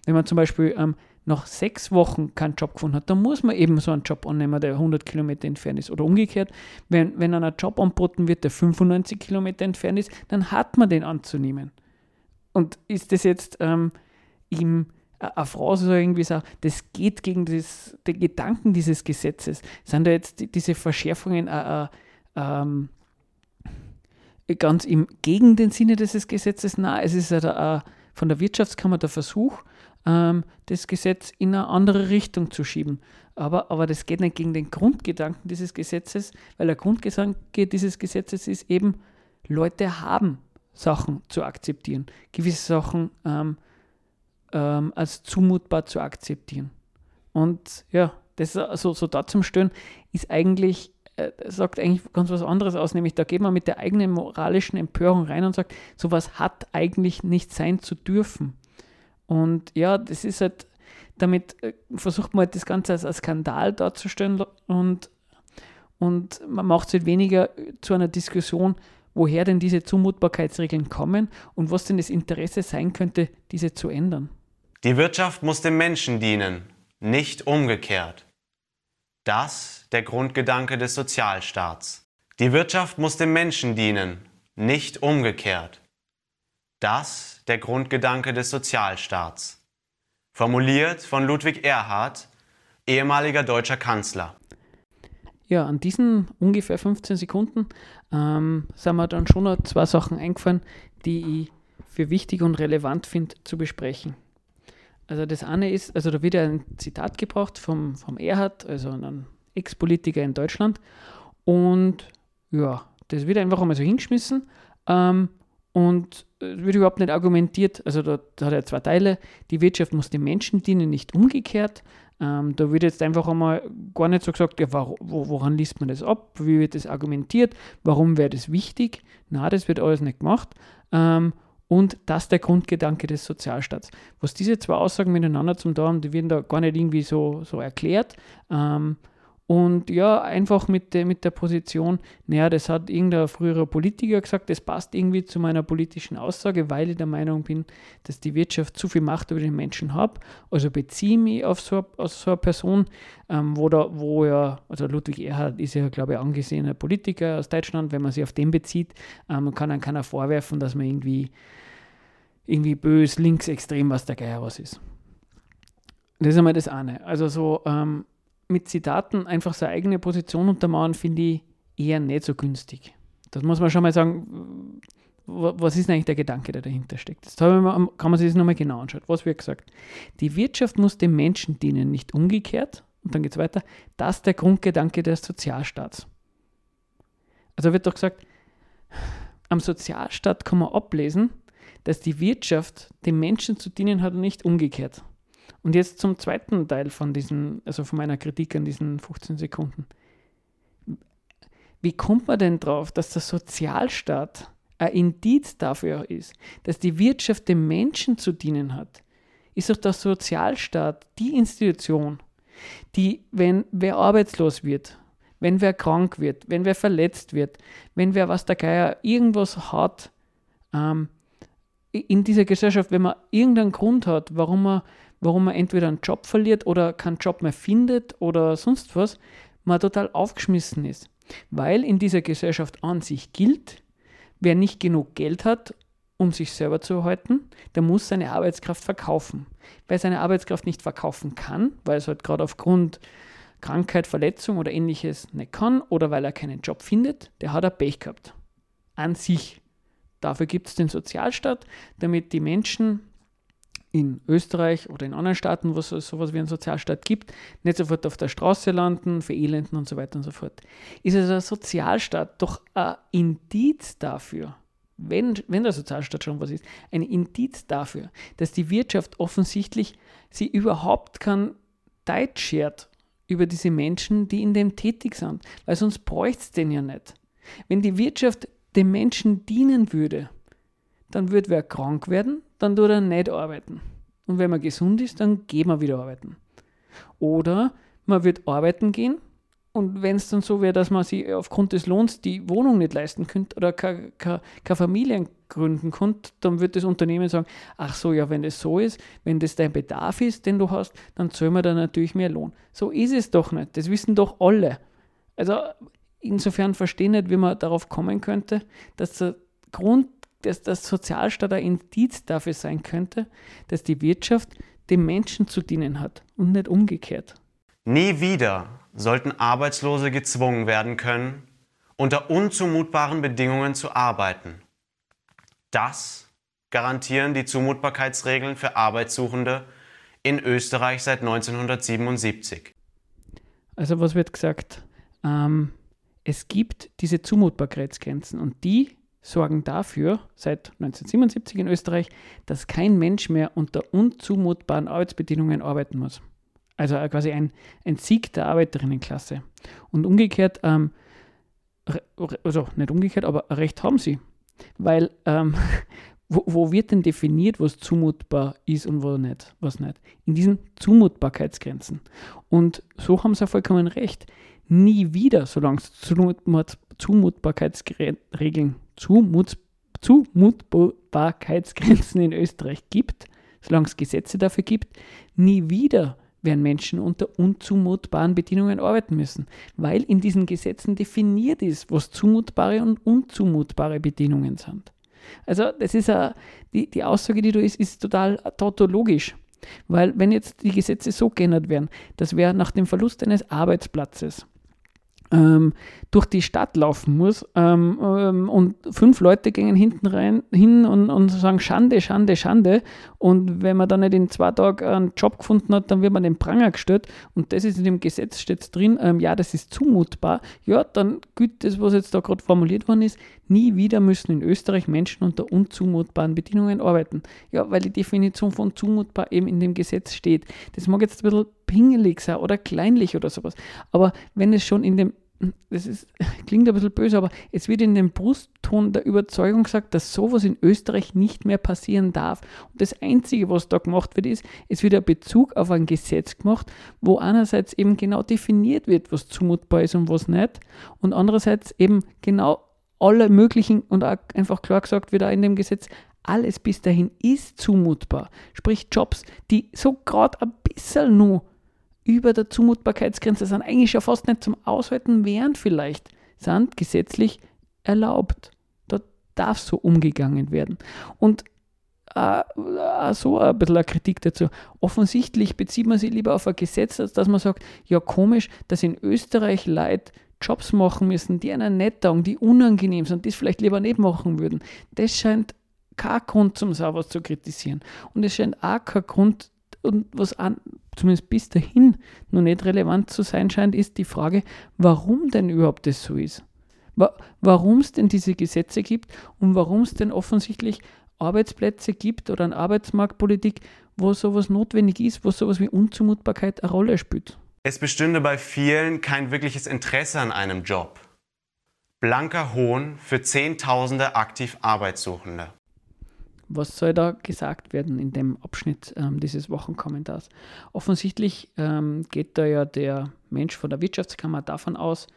[SPEAKER 1] wenn man zum Beispiel ähm, nach sechs Wochen keinen Job gefunden hat, dann muss man eben so einen Job annehmen, der 100 Kilometer entfernt ist. Oder umgekehrt, wenn, wenn ein Job anboten wird, der 95 Kilometer entfernt ist, dann hat man den anzunehmen. Und ist das jetzt ähm, ihm eine Phrase so irgendwie so, das geht gegen das, den Gedanken dieses Gesetzes. Sind da jetzt die, diese Verschärfungen äh, äh, ähm, ganz im, gegen den Sinne dieses Gesetzes? Nein, es ist äh, von der Wirtschaftskammer der Versuch, ähm, das Gesetz in eine andere Richtung zu schieben. Aber, aber das geht nicht gegen den Grundgedanken dieses Gesetzes, weil der Grundgedanke dieses Gesetzes ist eben, Leute haben Sachen zu akzeptieren, gewisse Sachen ähm, ähm, als zumutbar zu akzeptieren. Und ja, das so, so da zum Stören ist eigentlich, äh, sagt eigentlich ganz was anderes aus, nämlich da geht man mit der eigenen moralischen Empörung rein und sagt, sowas hat eigentlich nicht sein zu dürfen. Und ja, das ist halt, damit äh, versucht man halt das Ganze als, als Skandal darzustellen und, und man macht es halt weniger zu einer Diskussion, woher denn diese Zumutbarkeitsregeln kommen und was denn das Interesse sein könnte, diese zu ändern.
[SPEAKER 7] Die Wirtschaft muss dem Menschen dienen, nicht umgekehrt. Das der Grundgedanke des Sozialstaats. Die Wirtschaft muss dem Menschen dienen, nicht umgekehrt. Das der Grundgedanke des Sozialstaats. Formuliert von Ludwig Erhard, ehemaliger deutscher Kanzler.
[SPEAKER 1] Ja, an diesen ungefähr 15 Sekunden ähm, sind mir dann schon noch zwei Sachen eingefallen, die ich für wichtig und relevant finde zu besprechen. Also das eine ist, also da wird ja ein Zitat gebracht vom, vom Erhard, also einem Ex-Politiker in Deutschland. Und ja, das wird einfach einmal so hingeschmissen. Ähm, und es wird überhaupt nicht argumentiert. Also da, da, hat er zwei Teile. Die Wirtschaft muss den Menschen dienen, nicht umgekehrt. Ähm, da wird jetzt einfach einmal gar nicht so gesagt, ja, woran liest man das ab, wie wird das argumentiert, warum wäre das wichtig. Na, das wird alles nicht gemacht. Ähm, und das der Grundgedanke des Sozialstaats. Was diese zwei Aussagen miteinander zum haben, die werden da gar nicht irgendwie so, so erklärt. Ähm, und ja, einfach mit, de, mit der Position, naja, das hat irgendein früherer Politiker gesagt, das passt irgendwie zu meiner politischen Aussage, weil ich der Meinung bin, dass die Wirtschaft zu viel Macht über den Menschen hat. Also beziehe mich auf so, auf so eine Person, ähm, wo, da, wo ja, also Ludwig Erhard ist ja, glaube ich, angesehener Politiker aus Deutschland, wenn man sich auf den bezieht, ähm, kann dann keiner vorwerfen, dass man irgendwie, irgendwie bös, linksextrem, was der Geier was ist. Das ist einmal das eine. Also so, ähm, mit Zitaten einfach seine eigene Position untermauern, finde ich eher nicht so günstig. Das muss man schon mal sagen, was ist eigentlich der Gedanke, der dahinter steckt? Das kann man sich das nochmal genau anschauen. Was wird gesagt? Die Wirtschaft muss dem Menschen dienen, nicht umgekehrt. Und dann geht es weiter. Das ist der Grundgedanke des Sozialstaats. Also wird doch gesagt, am Sozialstaat kann man ablesen, dass die Wirtschaft dem Menschen zu dienen hat und nicht umgekehrt. Und jetzt zum zweiten Teil von diesen, also von meiner Kritik an diesen 15 Sekunden. Wie kommt man denn drauf, dass der Sozialstaat ein Indiz dafür ist, dass die Wirtschaft dem Menschen zu dienen hat? Ist doch der Sozialstaat die Institution, die, wenn wer arbeitslos wird, wenn wer krank wird, wenn wer verletzt wird, wenn wer was der Geier irgendwas hat, ähm, in dieser Gesellschaft, wenn man irgendeinen Grund hat, warum man warum man entweder einen Job verliert oder keinen Job mehr findet oder sonst was, man total aufgeschmissen ist. Weil in dieser Gesellschaft an sich gilt, wer nicht genug Geld hat, um sich selber zu erhalten, der muss seine Arbeitskraft verkaufen. Wer seine Arbeitskraft nicht verkaufen kann, weil es halt gerade aufgrund Krankheit, Verletzung oder ähnliches nicht kann oder weil er keinen Job findet, der hat er Pech gehabt. An sich. Dafür gibt es den Sozialstaat, damit die Menschen in Österreich oder in anderen Staaten, wo es sowas wie einen Sozialstaat gibt, nicht sofort auf der Straße landen, verelenden und so weiter und so fort. Ist also der Sozialstaat doch ein Indiz dafür, wenn, wenn der Sozialstaat schon was ist, ein Indiz dafür, dass die Wirtschaft offensichtlich sie überhaupt kein Deutsch schert über diese Menschen, die in dem tätig sind, weil sonst bräuchte es den ja nicht. Wenn die Wirtschaft den Menschen dienen würde, dann würde wer krank werden, dann tut er nicht arbeiten. Und wenn man gesund ist, dann geht man wieder arbeiten. Oder man wird arbeiten gehen und wenn es dann so wäre, dass man sich aufgrund des Lohns die Wohnung nicht leisten könnte oder keine, Familien gründen könnte, dann wird das Unternehmen sagen, ach so, ja, wenn das so ist, wenn das dein Bedarf ist, den du hast, dann zahlen wir da natürlich mehr Lohn. So ist es doch nicht. Das wissen doch alle. Also insofern verstehe ich nicht, wie man darauf kommen könnte, dass der Grund dass das Sozialstaat ein Indiz dafür sein könnte, dass die Wirtschaft dem Menschen zu dienen hat und nicht umgekehrt.
[SPEAKER 7] Nie wieder sollten Arbeitslose gezwungen werden können, unter unzumutbaren Bedingungen zu arbeiten. Das garantieren die Zumutbarkeitsregeln für Arbeitssuchende in Österreich seit 1977.
[SPEAKER 1] Also was wird gesagt? Ähm, es gibt diese Zumutbarkeitsgrenzen und die sorgen dafür, seit 1977 in Österreich, dass kein Mensch mehr unter unzumutbaren Arbeitsbedingungen arbeiten muss. Also quasi ein, ein Sieg der Arbeiterinnenklasse. Und umgekehrt, ähm, also nicht umgekehrt, aber recht haben sie. Weil, ähm, wo, wo, wird denn definiert, was zumutbar ist und was nicht, was nicht? In diesen Zumutbarkeitsgrenzen. Und so haben sie vollkommen recht. Nie wieder, solange es Zumutbarkeitsregeln Zumut, Zumutbarkeitsgrenzen in Österreich gibt, solange es Gesetze dafür gibt, nie wieder werden Menschen unter unzumutbaren Bedingungen arbeiten müssen, weil in diesen Gesetzen definiert ist, was zumutbare und unzumutbare Bedingungen sind. Also das ist a, die, die Aussage, die du ist, ist total tautologisch. Weil wenn jetzt die Gesetze so geändert werden, dass wer nach dem Verlust eines Arbeitsplatzes ähm, durch die Stadt laufen muss ähm, ähm, und fünf Leute gehen hinten rein hin und, und sagen Schande, Schande, Schande. Und wenn man dann nicht in zwei Tagen einen Job gefunden hat, dann wird man den Pranger gestellt und das ist in dem Gesetz steht drin, ähm, ja, das ist zumutbar. Ja, dann gilt das, was jetzt da gerade formuliert worden ist, nie wieder müssen in Österreich Menschen unter unzumutbaren Bedingungen arbeiten. Ja, weil die Definition von zumutbar eben in dem Gesetz steht. Das mag jetzt ein bisschen pingelig sein oder kleinlich oder sowas. Aber wenn es schon in dem das ist, klingt ein bisschen böse, aber es wird in dem Brustton der Überzeugung gesagt, dass sowas in Österreich nicht mehr passieren darf. Und das Einzige, was da gemacht wird, ist, es wird ein Bezug auf ein Gesetz gemacht, wo einerseits eben genau definiert wird, was zumutbar ist und was nicht, und andererseits eben genau alle möglichen und auch einfach klar gesagt wird auch in dem Gesetz, alles bis dahin ist zumutbar. Sprich Jobs, die so gerade ein bisschen nur über der Zumutbarkeitsgrenze sind, eigentlich schon fast nicht zum Aushalten wären vielleicht, sind gesetzlich erlaubt. Da darf so umgegangen werden. Und äh, so ein bisschen eine Kritik dazu. Offensichtlich bezieht man sich lieber auf ein Gesetz, als dass man sagt, ja komisch, dass in Österreich Leute Jobs machen müssen, die einer nicht taugen, die unangenehm sind, die es vielleicht lieber nicht machen würden. Das scheint kein Grund zum sowas zu kritisieren. Und es scheint auch kein Grund, und was an, zumindest bis dahin noch nicht relevant zu sein scheint, ist die Frage, warum denn überhaupt das so ist. Warum es denn diese Gesetze gibt und warum es denn offensichtlich Arbeitsplätze gibt oder eine Arbeitsmarktpolitik, wo sowas notwendig ist, wo sowas wie Unzumutbarkeit eine Rolle spielt.
[SPEAKER 7] Es bestünde bei vielen kein wirkliches Interesse an einem Job. Blanker Hohn für Zehntausende aktiv Arbeitssuchende.
[SPEAKER 1] Was soll da gesagt werden in dem Abschnitt ähm, dieses Wochenkommentars? Offensichtlich ähm, geht da ja der Mensch von der Wirtschaftskammer davon aus,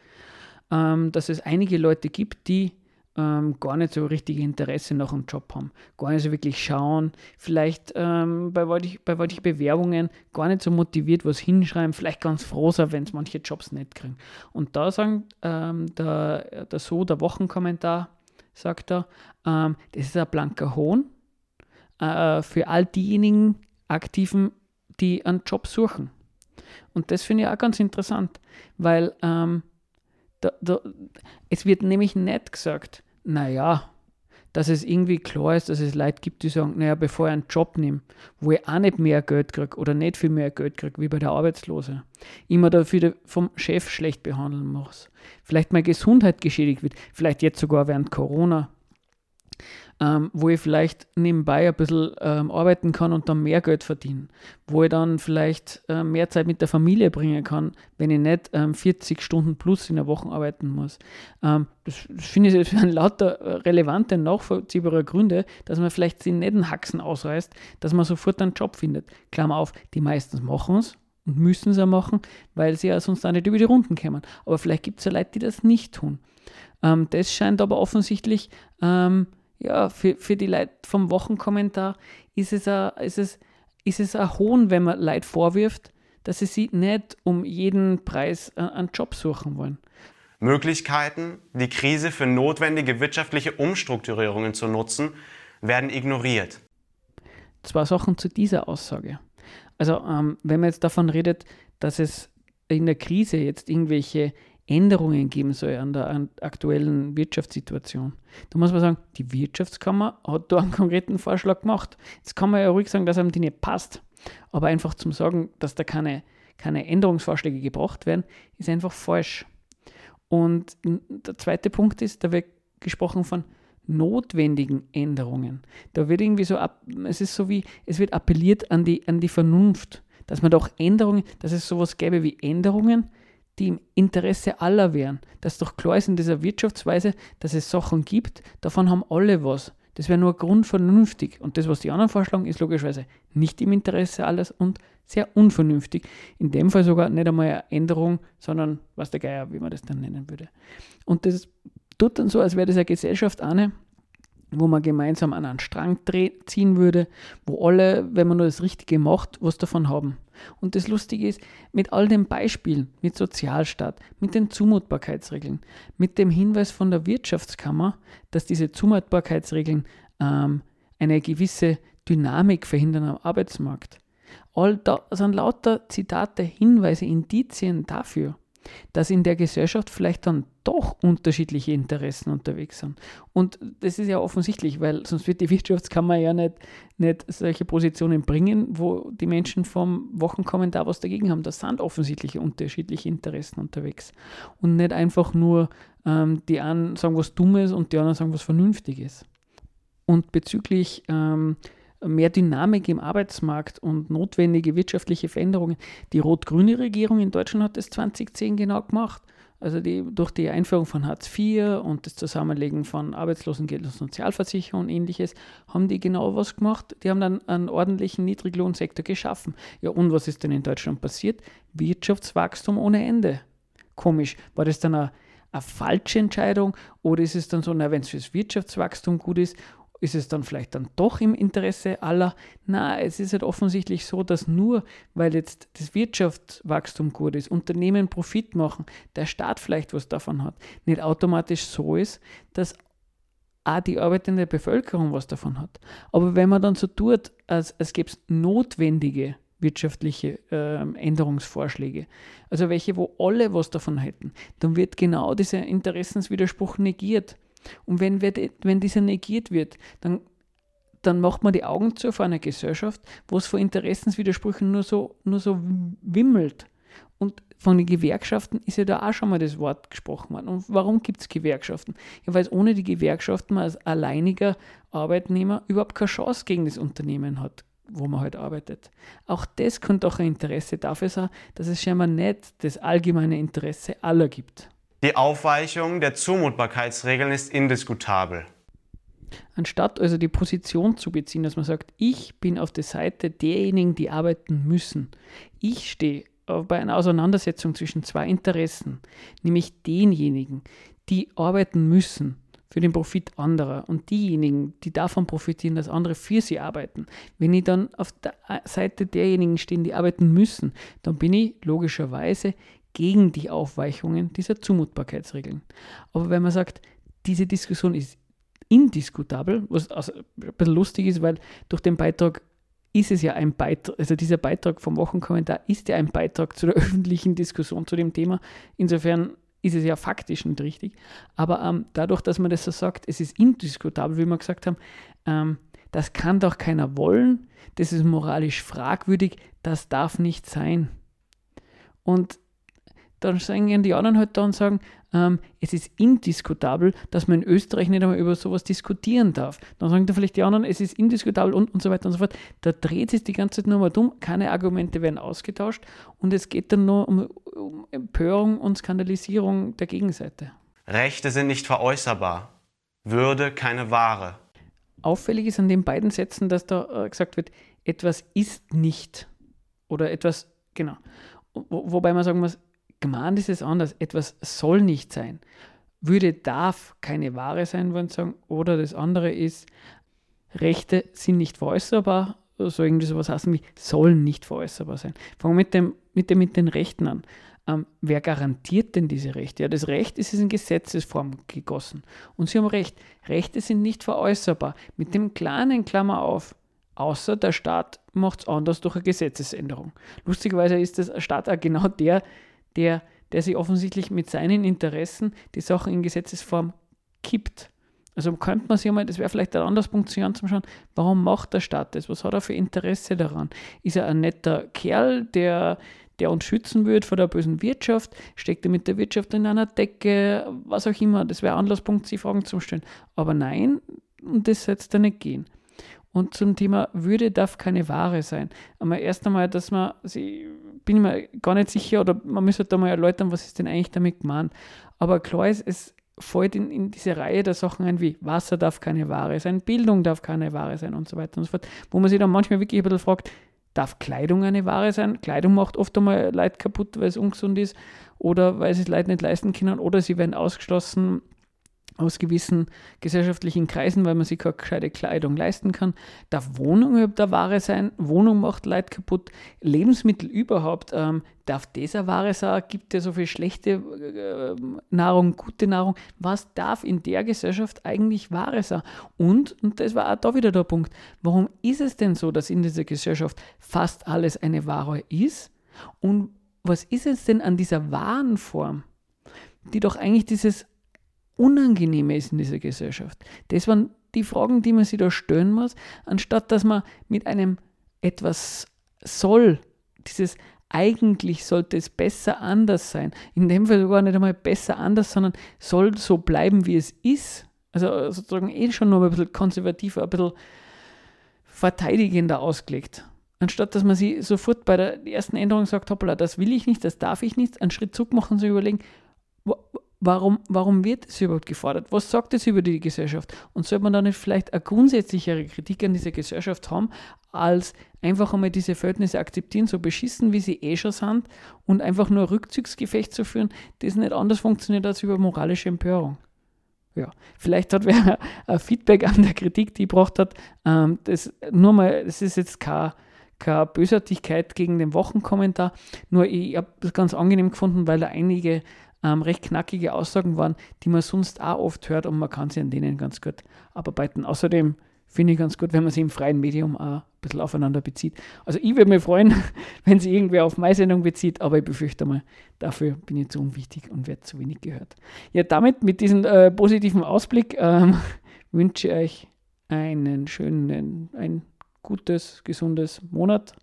[SPEAKER 1] ähm, dass es einige Leute gibt, die ähm, gar nicht so richtig Interesse nach einem Job haben, gar nicht so wirklich schauen, vielleicht ähm, bei, woltig, bei wolchen Bewerbungen gar nicht so motiviert was hinschreiben, vielleicht ganz froh sein, wenn es manche Jobs nicht kriegen. Und da sagen ähm, der, der so, der Wochenkommentar, sagt er, ähm, das ist ein blanker Hohn äh, für all diejenigen Aktiven, die einen Job suchen. Und das finde ich auch ganz interessant, weil ähm, da, da, es wird nämlich nicht gesagt, naja, dass es irgendwie klar ist, dass es Leute gibt, die sagen, naja, bevor ich einen Job nehme, wo ich auch nicht mehr Geld kriege oder nicht viel mehr Geld kriege wie bei der Arbeitslose, immer dafür vom Chef schlecht behandeln muss, vielleicht meine Gesundheit geschädigt wird, vielleicht jetzt sogar während Corona, ähm, wo ich vielleicht nebenbei ein bisschen ähm, arbeiten kann und dann mehr Geld verdienen, wo ich dann vielleicht äh, mehr Zeit mit der Familie bringen kann, wenn ich nicht ähm, 40 Stunden plus in der Woche arbeiten muss. Ähm, das, das finde ich für lauter äh, relevante, nachvollziehbare Gründe, dass man vielleicht nicht einen Haxen ausreißt, dass man sofort einen Job findet. Klammer auf, die meistens machen es, und müssen es auch machen, weil sie ja sonst auch nicht über die Runden kommen. Aber vielleicht gibt es ja Leute, die das nicht tun. Ähm, das scheint aber offensichtlich ähm, ja, für, für die Leute vom Wochenkommentar ist es, ein, ist, es, ist es ein Hohn, wenn man Leute vorwirft, dass sie sich nicht um jeden Preis einen Job suchen wollen.
[SPEAKER 7] Möglichkeiten, die Krise für notwendige wirtschaftliche Umstrukturierungen zu nutzen, werden ignoriert.
[SPEAKER 1] Zwei Sachen zu dieser Aussage. Also, ähm, wenn man jetzt davon redet, dass es in der Krise jetzt irgendwelche Änderungen geben soll an der aktuellen Wirtschaftssituation. Da muss man sagen, die Wirtschaftskammer hat da einen konkreten Vorschlag gemacht. Jetzt kann man ja ruhig sagen, dass einem die nicht passt. Aber einfach zum Sagen, dass da keine, keine Änderungsvorschläge gebracht werden, ist einfach falsch. Und der zweite Punkt ist, da wird gesprochen von notwendigen Änderungen. Da wird irgendwie so, es ist so wie, es wird appelliert an die, an die Vernunft, dass man doch Änderungen, dass es sowas gäbe wie Änderungen, die im Interesse aller wären. Dass doch klar ist in dieser Wirtschaftsweise, dass es Sachen gibt, davon haben alle was. Das wäre nur grundvernünftig. Und das, was die anderen vorschlagen, ist logischerweise nicht im Interesse alles und sehr unvernünftig. In dem Fall sogar nicht einmal eine Änderung, sondern was der Geier, wie man das dann nennen würde. Und das tut dann so, als wäre das eine Gesellschaft eine, wo man gemeinsam an einen Strang ziehen würde, wo alle, wenn man nur das Richtige macht, was davon haben. Und das Lustige ist, mit all den Beispielen, mit Sozialstaat, mit den Zumutbarkeitsregeln, mit dem Hinweis von der Wirtschaftskammer, dass diese Zumutbarkeitsregeln ähm, eine gewisse Dynamik verhindern am Arbeitsmarkt. All da sind lauter Zitate, Hinweise, Indizien dafür, dass in der Gesellschaft vielleicht dann doch unterschiedliche Interessen unterwegs sind. Und das ist ja offensichtlich, weil sonst wird die Wirtschaftskammer ja nicht, nicht solche Positionen bringen, wo die Menschen vom Wochenkommentar was dagegen haben. Da sind offensichtliche unterschiedliche Interessen unterwegs. Und nicht einfach nur ähm, die einen sagen was Dummes und die anderen sagen was Vernünftiges. Und bezüglich ähm, mehr Dynamik im Arbeitsmarkt und notwendige wirtschaftliche Veränderungen. Die rot-grüne Regierung in Deutschland hat das 2010 genau gemacht. Also die, durch die Einführung von Hartz IV und das Zusammenlegen von Arbeitslosengeld und Sozialversicherung und ähnliches haben die genau was gemacht. Die haben dann einen ordentlichen Niedriglohnsektor geschaffen. Ja, und was ist denn in Deutschland passiert? Wirtschaftswachstum ohne Ende. Komisch. War das dann eine, eine falsche Entscheidung oder ist es dann so, wenn es fürs Wirtschaftswachstum gut ist ist es dann vielleicht dann doch im Interesse aller? Na, es ist halt offensichtlich so, dass nur weil jetzt das Wirtschaftswachstum gut ist, Unternehmen Profit machen, der Staat vielleicht was davon hat, nicht automatisch so ist, dass auch die arbeitende Bevölkerung was davon hat. Aber wenn man dann so tut, als, als gäbe es notwendige wirtschaftliche äh, Änderungsvorschläge, also welche, wo alle was davon hätten, dann wird genau dieser Interessenswiderspruch negiert. Und wenn, wir, wenn dieser negiert wird, dann, dann macht man die Augen zu vor einer Gesellschaft, wo es vor Interessenswidersprüchen nur so, nur so wimmelt. Und von den Gewerkschaften ist ja da auch schon mal das Wort gesprochen worden. Und warum gibt es Gewerkschaften? Ja, weil es ohne die Gewerkschaften man als alleiniger Arbeitnehmer überhaupt keine Chance gegen das Unternehmen hat, wo man halt arbeitet. Auch das könnte auch ein Interesse dafür sein, dass es scheinbar nicht das allgemeine Interesse aller gibt.
[SPEAKER 7] Die Aufweichung der Zumutbarkeitsregeln ist indiskutabel.
[SPEAKER 1] Anstatt also die Position zu beziehen, dass man sagt, ich bin auf der Seite derjenigen, die arbeiten müssen. Ich stehe bei einer Auseinandersetzung zwischen zwei Interessen, nämlich denjenigen, die arbeiten müssen für den Profit anderer und diejenigen, die davon profitieren, dass andere für sie arbeiten. Wenn ich dann auf der Seite derjenigen stehe, die arbeiten müssen, dann bin ich logischerweise gegen die Aufweichungen dieser Zumutbarkeitsregeln. Aber wenn man sagt, diese Diskussion ist indiskutabel, was also ein bisschen lustig ist, weil durch den Beitrag ist es ja ein Beitrag, also dieser Beitrag vom Wochenkommentar ist ja ein Beitrag zu der öffentlichen Diskussion zu dem Thema. Insofern ist es ja faktisch nicht richtig. Aber ähm, dadurch, dass man das so sagt, es ist indiskutabel, wie wir gesagt haben, ähm, das kann doch keiner wollen, das ist moralisch fragwürdig, das darf nicht sein. Und dann sagen die anderen halt da und sagen, ähm, es ist indiskutabel, dass man in Österreich nicht einmal über sowas diskutieren darf. Dann sagen da vielleicht die anderen, es ist indiskutabel und, und so weiter und so fort. Da dreht sich die ganze Zeit nur mal dumm, keine Argumente werden ausgetauscht und es geht dann nur um, um Empörung und Skandalisierung der Gegenseite.
[SPEAKER 7] Rechte sind nicht veräußerbar, Würde keine Ware.
[SPEAKER 1] Auffällig ist an den beiden Sätzen, dass da äh, gesagt wird, etwas ist nicht oder etwas, genau. Wo, wobei man sagen muss, Gemeint ist es anders. Etwas soll nicht sein. Würde darf keine Ware sein, wollen sagen. Oder das andere ist, Rechte sind nicht veräußerbar. So irgendwie sowas heißen wie sollen nicht veräußerbar sein. Fangen wir mit dem, mit dem mit den Rechten an. Ähm, wer garantiert denn diese Rechte? Ja, das Recht ist in Gesetzesform gegossen. Und Sie haben recht, Rechte sind nicht veräußerbar. Mit dem kleinen Klammer auf, außer der Staat macht es anders durch eine Gesetzesänderung. Lustigerweise ist der Staat auch genau der, der, der sich offensichtlich mit seinen Interessen die Sachen in Gesetzesform kippt. Also könnte man sich einmal, das wäre vielleicht ein anderes Punkt sich anzuschauen, warum macht der Staat das? Was hat er für Interesse daran? Ist er ein netter Kerl, der, der uns schützen wird vor der bösen Wirtschaft? Steckt er mit der Wirtschaft in einer Decke? Was auch immer, das wäre ein Anlasspunkt, sich Fragen zu stellen. Aber nein, das soll es da nicht gehen. Und zum Thema Würde darf keine Ware sein. Aber erst einmal, dass man, ich bin mir gar nicht sicher, oder man müsste da mal erläutern, was ist denn eigentlich damit gemeint. Aber klar ist, es fällt in, in diese Reihe der Sachen ein, wie Wasser darf keine Ware sein, Bildung darf keine Ware sein und so weiter und so fort, wo man sich dann manchmal wirklich ein bisschen fragt, darf Kleidung eine Ware sein? Kleidung macht oft einmal Leute kaputt, weil es ungesund ist oder weil sie es Leute nicht leisten können oder sie werden ausgeschlossen aus gewissen gesellschaftlichen Kreisen, weil man sich keine gescheite Kleidung leisten kann. Darf Wohnung überhaupt eine Ware sein? Wohnung macht Leid kaputt. Lebensmittel überhaupt, ähm, darf das eine Ware sein? Gibt es so viel schlechte äh, Nahrung, gute Nahrung? Was darf in der Gesellschaft eigentlich Ware sein? Und, und das war auch da wieder der Punkt, warum ist es denn so, dass in dieser Gesellschaft fast alles eine Ware ist? Und was ist es denn an dieser Warenform, die doch eigentlich dieses Unangenehme ist in dieser Gesellschaft. Das waren die Fragen, die man sich da stellen muss, anstatt dass man mit einem etwas soll, dieses eigentlich sollte es besser anders sein. In dem Fall sogar nicht einmal besser anders, sondern soll so bleiben, wie es ist. Also sozusagen eh schon nur ein bisschen konservativer, ein bisschen verteidigender ausgelegt. Anstatt dass man sie sofort bei der ersten Änderung sagt, hoppla, das will ich nicht, das darf ich nicht, einen Schritt zurück machen und sich überlegen, warum, warum wird es überhaupt gefordert? Was sagt es über die Gesellschaft? Und sollte man da nicht vielleicht eine grundsätzlichere Kritik an dieser Gesellschaft haben, als einfach einmal diese Verhältnisse akzeptieren, so beschissen wie sie eh schon sind, und einfach nur Rückzugsgefecht zu führen, das nicht anders funktioniert als über moralische Empörung? Ja, vielleicht hat wer ein Feedback an der Kritik, die gebracht hat. Ähm, das nur mal, das ist jetzt kein keine Bösartigkeit gegen den Wochenkommentar. Nur ich habe es ganz angenehm gefunden, weil da einige ähm, recht knackige Aussagen waren, die man sonst auch oft hört und man kann sich an denen ganz gut abarbeiten. Außerdem finde ich ganz gut, wenn man sich im freien Medium auch ein bisschen aufeinander bezieht. Also ich würde mich freuen, wenn sich irgendwer auf meine Sendung bezieht, aber ich befürchte mal, dafür bin ich zu unwichtig und werde zu wenig gehört. Ja, damit, mit diesem äh, positiven Ausblick, ähm, wünsche ich euch einen schönen, ein gutes, gesundes Monat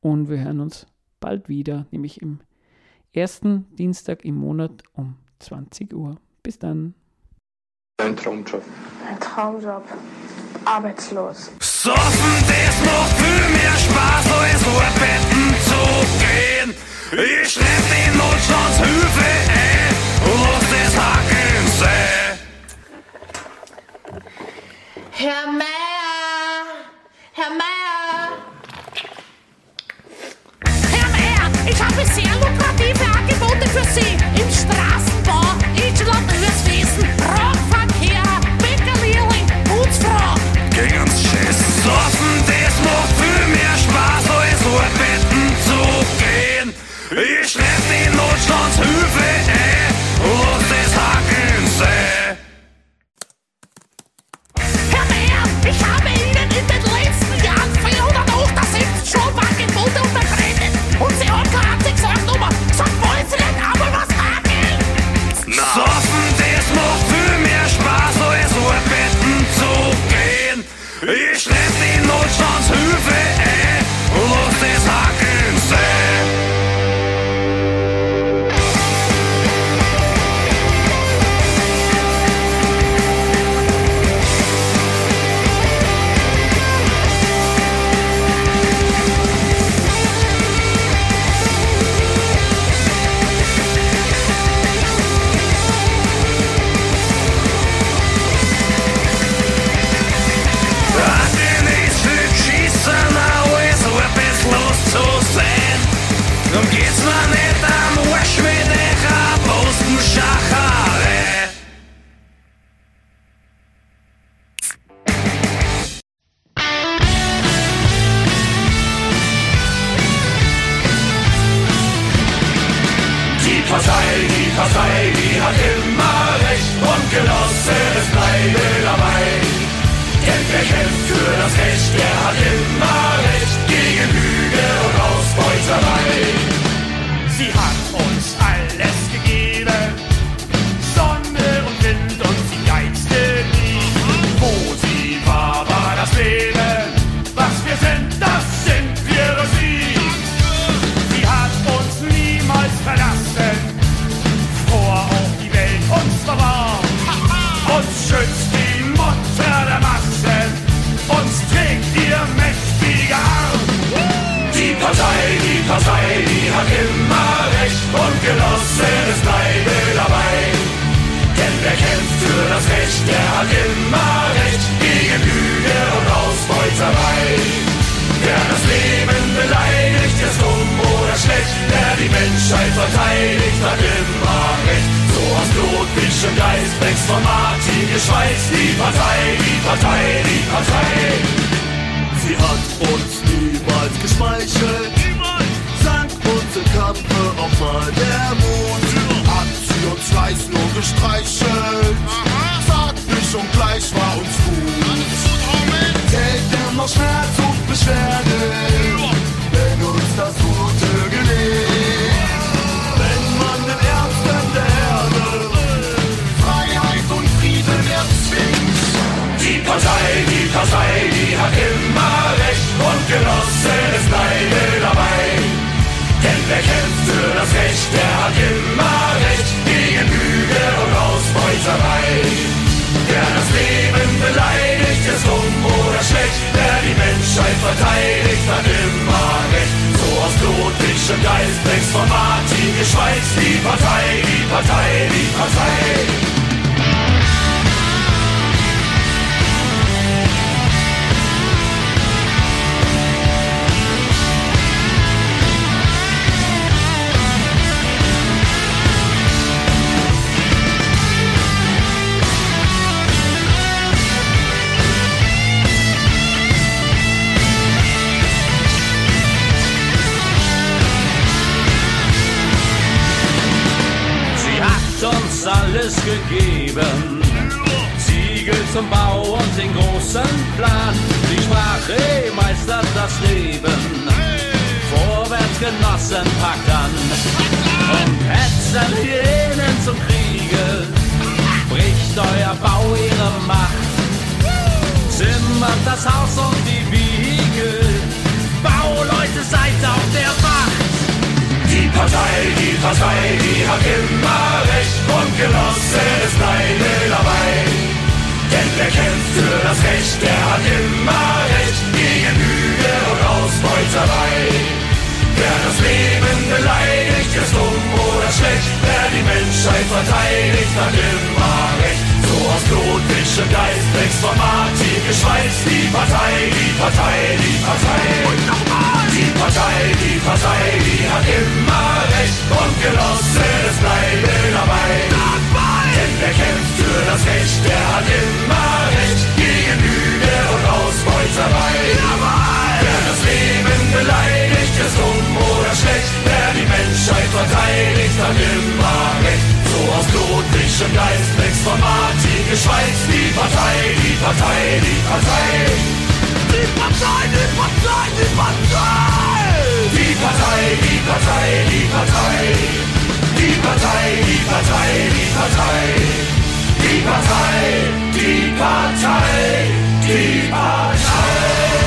[SPEAKER 1] und wir hören uns bald wieder, nämlich im ersten Dienstag im Monat um 20 Uhr. Bis dann.
[SPEAKER 8] Ein Traumjob.
[SPEAKER 9] Ein Traumjob. Arbeitslos.
[SPEAKER 10] Soffen, das macht viel mehr Spaß, als arbeiten zu gehen. Ich schreib die Notstandshilfe ein und lass das Haken sein.
[SPEAKER 11] Herr Meier! Herr Meier! Ich habe sehr lukrative Angebote für Sie. Im Straßenbau,
[SPEAKER 10] verteidigt, hat immer recht. So aus Ludwigschen Geist wächst von Martin geschweißt. Die Partei, die Partei, die Partei.
[SPEAKER 12] Sie hat uns niemals geschmeichelt. Sank unsere Kampfe auch mal der Mut. Hat sie uns weiß nur gestreichelt. Zärtlich und gleich war uns gut. Täte immer Schmerz und Beschwerde, wenn uns das Gute
[SPEAKER 10] Partei, die Partei, die hat immer recht und Genossen, es bleibe dabei. Denn wer kämpft für das Recht, der hat immer recht gegen Lüge und Ausbeuterei. Wer das Leben beleidigt, ist dumm oder schlecht, wer die Menschheit verteidigt hat immer recht. So aus blutischem Geist wächst von Martin geschweißt die Partei, die Partei, die Partei.
[SPEAKER 13] Alles gegeben. Ziegel zum Bau und den großen Plan. Die Sprache meistert das Leben. Vorwärts Genossen, packt an. Und hetzen Hyänen zum Kriege. Bricht euer Bau ihre Macht. Zimmert das Haus und die Wiege. Bauleute, seid auf der Wacht.
[SPEAKER 10] Partei, die Partei, die hat immer Recht und Genosse, es bleibe dabei. Denn wer kämpft für das Recht, der hat immer Recht gegen Lüge und Ausbeuterei. Wer das Leben beleidigt, ist dumm oder schlecht. Wer die Menschheit verteidigt, hat immer Recht. So aus blutischem Geist wächst von Martin geschweißt die Partei, die Partei, die Partei. Und nochmal! Die Partei, die Partei, die hat immer Recht und Genosse, es bleibe dabei. Denn wer kämpft für das Recht, der hat immer Recht gegen Lüge und Ausbeuterei. Wer das Leben beleidigt, ist dumm schlecht. Wer die Menschheit verteidigt, hat immer Recht. So aus blutischem Geist wächst von Martin geschweißt die Partei, die Partei, die Partei. Die Partei, die Partei, die Partei! Die Partei, die Partei, die Partei! Die Partei, die Partei, die Partei! Die Partei, die Partei, die Partei!